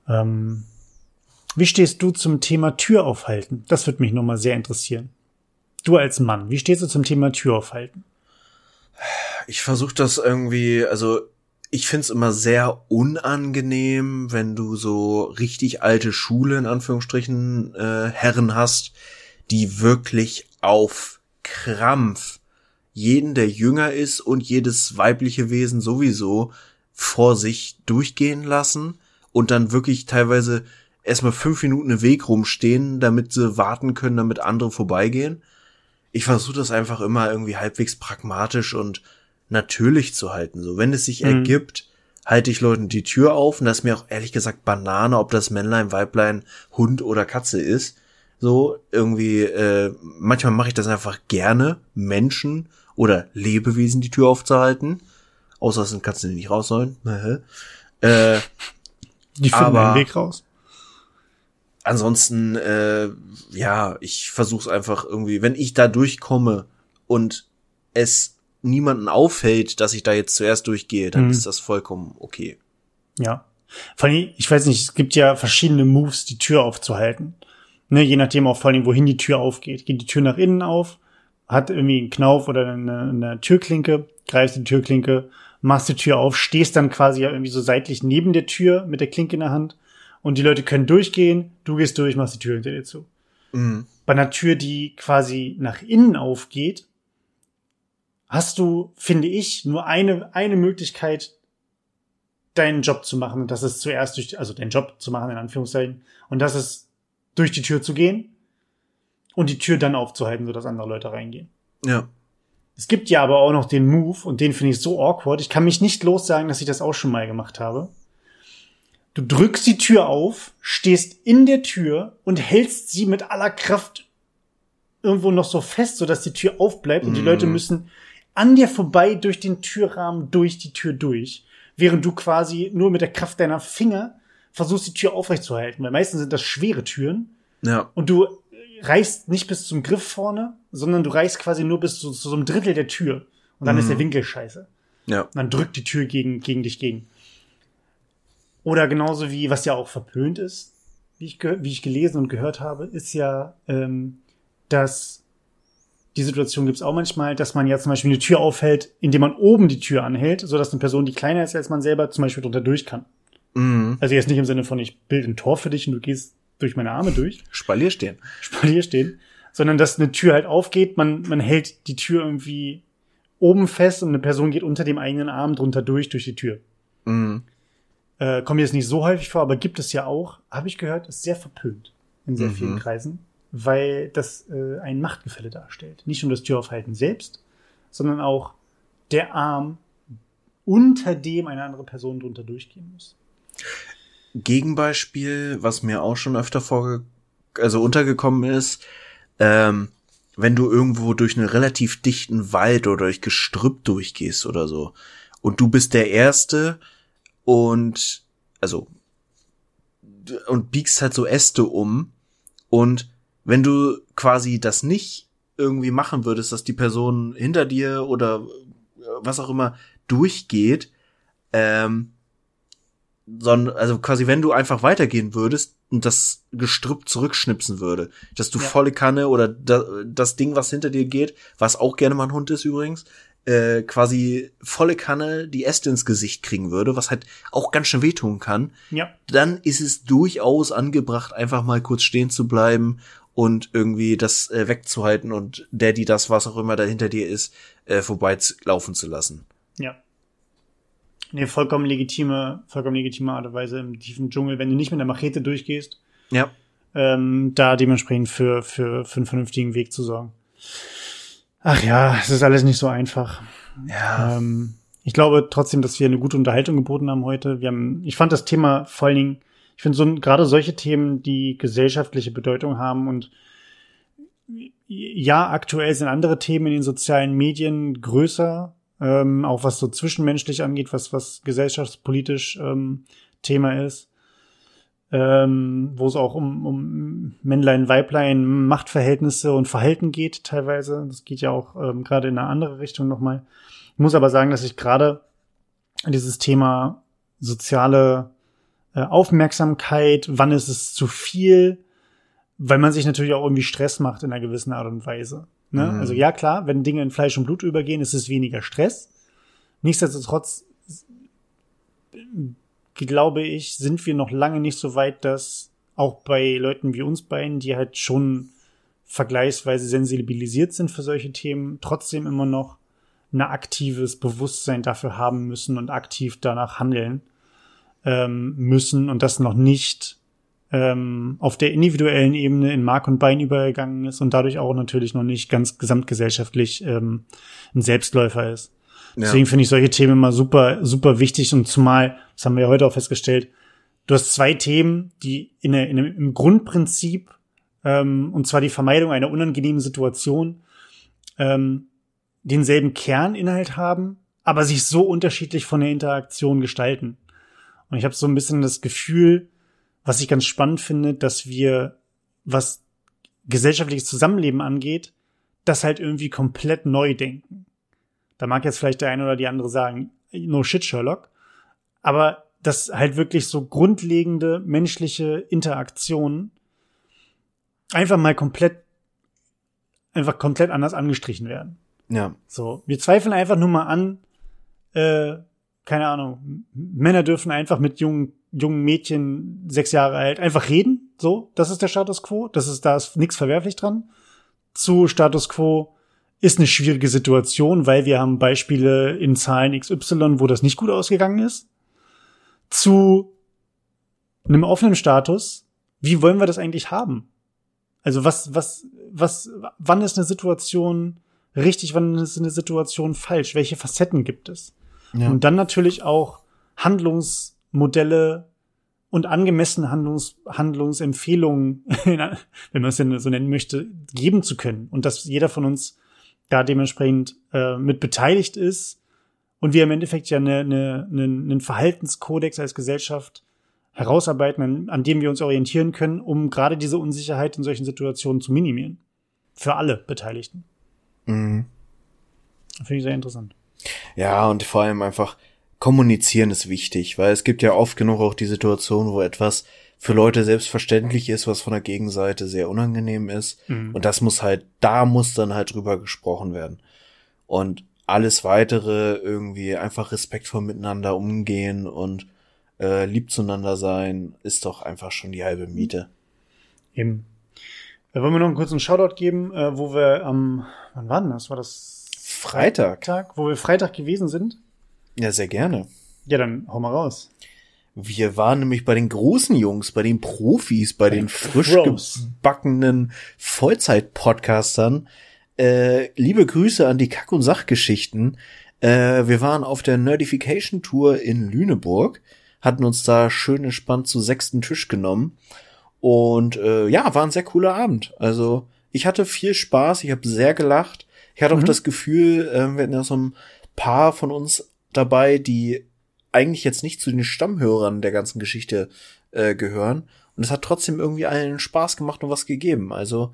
Ähm, Wie stehst du zum Thema Tür aufhalten? Das würde mich nochmal sehr interessieren. Du als Mann, wie stehst du zum Thema Tür aufhalten? Ich versuche das irgendwie, also ich find's immer sehr unangenehm, wenn du so richtig alte Schule in Anführungsstrichen äh, Herren hast, die wirklich auf Krampf jeden, der jünger ist und jedes weibliche Wesen sowieso vor sich durchgehen lassen und dann wirklich teilweise erstmal fünf Minuten einen Weg rumstehen, damit sie warten können, damit andere vorbeigehen. Ich versuche das einfach immer irgendwie halbwegs pragmatisch und natürlich zu halten. So, wenn es sich mhm. ergibt, halte ich Leuten die Tür auf und das ist mir auch ehrlich gesagt Banane, ob das Männlein, Weiblein, Hund oder Katze ist. So, irgendwie, äh, manchmal mache ich das einfach gerne, Menschen oder Lebewesen die Tür aufzuhalten. Außer es sind Katzen, die nicht raus sollen. (laughs) äh, die finden aber, den Weg raus. Ansonsten, äh, ja, ich versuche es einfach irgendwie, wenn ich da durchkomme und es niemanden auffällt, dass ich da jetzt zuerst durchgehe, dann mhm. ist das vollkommen okay. Ja. Vor allem, ich weiß nicht, es gibt ja verschiedene Moves, die Tür aufzuhalten. Ne, je nachdem auch vor allem, wohin die Tür aufgeht. Geht die Tür nach innen auf, hat irgendwie einen Knauf oder eine, eine Türklinke, greifst die Türklinke, machst die Tür auf, stehst dann quasi ja irgendwie so seitlich neben der Tür mit der Klinke in der Hand und die Leute können durchgehen, du gehst durch, machst die Tür hinter dir zu. Mhm. Bei einer Tür, die quasi nach innen aufgeht, hast du, finde ich, nur eine, eine Möglichkeit, deinen Job zu machen. Und das ist zuerst durch, also deinen Job zu machen, in Anführungszeichen. Und das ist durch die Tür zu gehen und die Tür dann aufzuhalten, sodass andere Leute reingehen. Ja. Es gibt ja aber auch noch den Move, und den finde ich so awkward. Ich kann mich nicht lossagen, dass ich das auch schon mal gemacht habe. Du drückst die Tür auf, stehst in der Tür und hältst sie mit aller Kraft irgendwo noch so fest, sodass die Tür aufbleibt und die Leute mhm. müssen an dir vorbei durch den Türrahmen durch die Tür durch, während du quasi nur mit der Kraft deiner Finger versuchst, die Tür aufrechtzuerhalten. Weil meistens sind das schwere Türen. Ja. Und du reichst nicht bis zum Griff vorne, sondern du reichst quasi nur bis zu, zu so einem Drittel der Tür. Und dann mhm. ist der mhm. Winkel scheiße. Ja. Und dann drückt die Tür gegen, gegen dich gegen. Oder genauso wie, was ja auch verpönt ist, wie ich, wie ich gelesen und gehört habe, ist ja, ähm, dass die Situation gibt es auch manchmal, dass man ja zum Beispiel eine Tür aufhält, indem man oben die Tür anhält, sodass eine Person, die kleiner ist als man selber, zum Beispiel drunter durch kann. Mhm. Also jetzt nicht im Sinne von, ich bilde ein Tor für dich und du gehst durch meine Arme durch. Spalier stehen. Spalier stehen. Sondern dass eine Tür halt aufgeht, man, man hält die Tür irgendwie oben fest und eine Person geht unter dem eigenen Arm drunter durch, durch die Tür. Mhm. Äh, kommt jetzt nicht so häufig vor, aber gibt es ja auch, habe ich gehört, ist sehr verpönt in sehr mhm. vielen Kreisen, weil das äh, ein Machtgefälle darstellt. Nicht nur das Türaufhalten selbst, sondern auch der Arm, unter dem eine andere Person drunter durchgehen muss. Gegenbeispiel, was mir auch schon öfter vorge also untergekommen ist, ähm, wenn du irgendwo durch einen relativ dichten Wald oder durch Gestrüpp durchgehst oder so und du bist der Erste und also und biegst halt so Äste um und wenn du quasi das nicht irgendwie machen würdest, dass die Person hinter dir oder was auch immer durchgeht, ähm, sondern also quasi wenn du einfach weitergehen würdest und das Gestrüpp zurückschnipsen würde, dass du ja. volle Kanne oder da, das Ding, was hinter dir geht, was auch gerne mal ein Hund ist übrigens, äh, quasi volle Kanne die Äste ins Gesicht kriegen würde, was halt auch ganz schön wehtun kann, ja. dann ist es durchaus angebracht, einfach mal kurz stehen zu bleiben und irgendwie das äh, wegzuhalten und der, die das, was auch immer da hinter dir ist, äh, vorbeilaufen zu lassen. Ja. Nee, vollkommen legitime, vollkommen legitime Art und Weise im tiefen Dschungel, wenn du nicht mit der Machete durchgehst. Ja. Ähm, da dementsprechend für, für, für einen vernünftigen Weg zu sorgen. Ach ja, es ist alles nicht so einfach. Ja. Ähm, ich glaube trotzdem, dass wir eine gute Unterhaltung geboten haben heute. Wir haben, ich fand das Thema vor allen Dingen, ich finde so gerade solche Themen, die gesellschaftliche Bedeutung haben und ja, aktuell sind andere Themen in den sozialen Medien größer, ähm, auch was so zwischenmenschlich angeht, was, was gesellschaftspolitisch ähm, Thema ist, ähm, wo es auch um, um Männlein, Weiblein, Machtverhältnisse und Verhalten geht teilweise. Das geht ja auch ähm, gerade in eine andere Richtung nochmal. Ich muss aber sagen, dass ich gerade dieses Thema soziale Aufmerksamkeit, wann ist es zu viel, weil man sich natürlich auch irgendwie Stress macht in einer gewissen Art und Weise. Ne? Mhm. Also ja, klar, wenn Dinge in Fleisch und Blut übergehen, ist es weniger Stress. Nichtsdestotrotz glaube ich, sind wir noch lange nicht so weit, dass auch bei Leuten wie uns beiden, die halt schon vergleichsweise sensibilisiert sind für solche Themen, trotzdem immer noch ein aktives Bewusstsein dafür haben müssen und aktiv danach handeln ähm, müssen und das noch nicht ähm, auf der individuellen Ebene in Mark und Bein übergegangen ist und dadurch auch natürlich noch nicht ganz gesamtgesellschaftlich ähm, ein Selbstläufer ist. Deswegen finde ich solche Themen immer super, super wichtig und zumal, das haben wir ja heute auch festgestellt, du hast zwei Themen, die in, der, in einem, im Grundprinzip, ähm, und zwar die Vermeidung einer unangenehmen Situation, ähm, denselben Kerninhalt haben, aber sich so unterschiedlich von der Interaktion gestalten. Und ich habe so ein bisschen das Gefühl, was ich ganz spannend finde, dass wir, was gesellschaftliches Zusammenleben angeht, das halt irgendwie komplett neu denken. Da mag jetzt vielleicht der eine oder die andere sagen, no shit, Sherlock. Aber dass halt wirklich so grundlegende menschliche Interaktionen einfach mal komplett, einfach komplett anders angestrichen werden. Ja. So, wir zweifeln einfach nur mal an, äh, keine Ahnung, Männer dürfen einfach mit jungen, jungen Mädchen, sechs Jahre alt, einfach reden. So, das ist der Status quo. Das ist, da ist nichts verwerflich dran. Zu Status quo ist eine schwierige Situation, weil wir haben Beispiele in Zahlen XY, wo das nicht gut ausgegangen ist. Zu einem offenen Status, wie wollen wir das eigentlich haben? Also was, was, was, wann ist eine Situation richtig, wann ist eine Situation falsch? Welche Facetten gibt es? Ja. Und dann natürlich auch Handlungsmodelle und angemessene Handlungs Handlungsempfehlungen, (laughs) wenn man es denn so nennen möchte, geben zu können. Und dass jeder von uns da dementsprechend äh, mit beteiligt ist und wir im Endeffekt ja eine, eine, einen, einen Verhaltenskodex als Gesellschaft herausarbeiten, an, an dem wir uns orientieren können, um gerade diese Unsicherheit in solchen Situationen zu minimieren. Für alle Beteiligten. Mhm. Finde ich sehr interessant. Ja, und vor allem einfach kommunizieren ist wichtig, weil es gibt ja oft genug auch die Situation, wo etwas für Leute selbstverständlich ist, was von der Gegenseite sehr unangenehm ist. Mhm. Und das muss halt, da muss dann halt drüber gesprochen werden. Und alles weitere irgendwie einfach respektvoll miteinander umgehen und äh, lieb zueinander sein, ist doch einfach schon die halbe Miete. Eben. Äh, wollen wir noch einen kurzen Shoutout geben, äh, wo wir am, wann war denn das? War das Freitag. Tag, wo wir Freitag gewesen sind? Ja, sehr gerne. Ja, dann hau mal raus. Wir waren nämlich bei den großen Jungs, bei den Profis, bei den frisch Pros. gebackenen Vollzeit-Podcastern. Äh, liebe Grüße an die Kack- und Sachgeschichten. Äh, wir waren auf der Nerdification Tour in Lüneburg, hatten uns da schön entspannt zu sechsten Tisch genommen. Und äh, ja, war ein sehr cooler Abend. Also ich hatte viel Spaß, ich habe sehr gelacht. Ich hatte auch Mhm. das Gefühl, äh, wir hatten ja so ein paar von uns dabei, die eigentlich jetzt nicht zu den Stammhörern der ganzen Geschichte äh, gehören. Und es hat trotzdem irgendwie allen Spaß gemacht und was gegeben. Also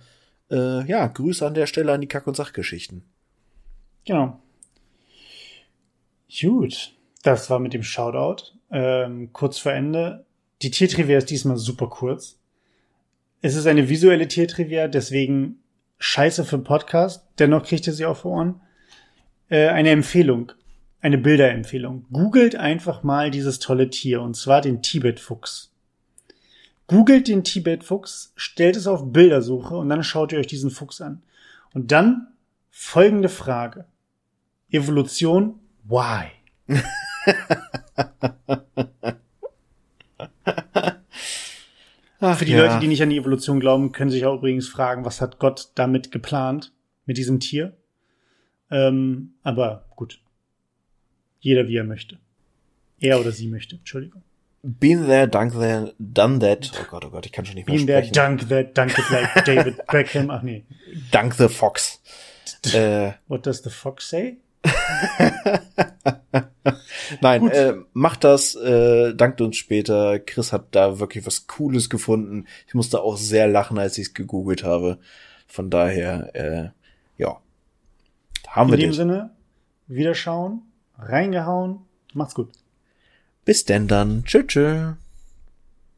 äh, ja, Grüße an der Stelle an die Kack- und Sachgeschichten. Genau. Gut, das war mit dem Shoutout. Ähm, kurz vor Ende. Die Tiertrivia ist diesmal super kurz. Es ist eine visuelle Tiertrivia, deswegen scheiße für den Podcast. Dennoch kriegt ihr sie auf Ohren. Äh, eine Empfehlung. Eine Bilderempfehlung. Googelt einfach mal dieses tolle Tier, und zwar den Tibet-Fuchs. Googelt den Tibet-Fuchs, stellt es auf Bildersuche und dann schaut ihr euch diesen Fuchs an. Und dann folgende Frage. Evolution, why? (laughs) Ach, Für die Leute, die nicht an die Evolution glauben, können sich auch übrigens fragen, was hat Gott damit geplant, mit diesem Tier? Ähm, aber gut. Jeder wie er möchte. Er oder sie möchte, Entschuldigung. Been there, done there, done that. Oh Gott, oh Gott, ich kann schon nicht mehr there, sprechen. dunk that, dunk it like (laughs) David Beckham. Ach nee. Dunk the Fox. (laughs) äh, What does the fox say? (laughs) (laughs) Nein, äh, macht das, äh, dankt uns später. Chris hat da wirklich was Cooles gefunden. Ich musste auch sehr lachen, als ich es gegoogelt habe. Von daher, äh, ja. Haben In wir dem das. Sinne, wiederschauen, reingehauen. Macht's gut. Bis denn dann. Tschüss, tschüss.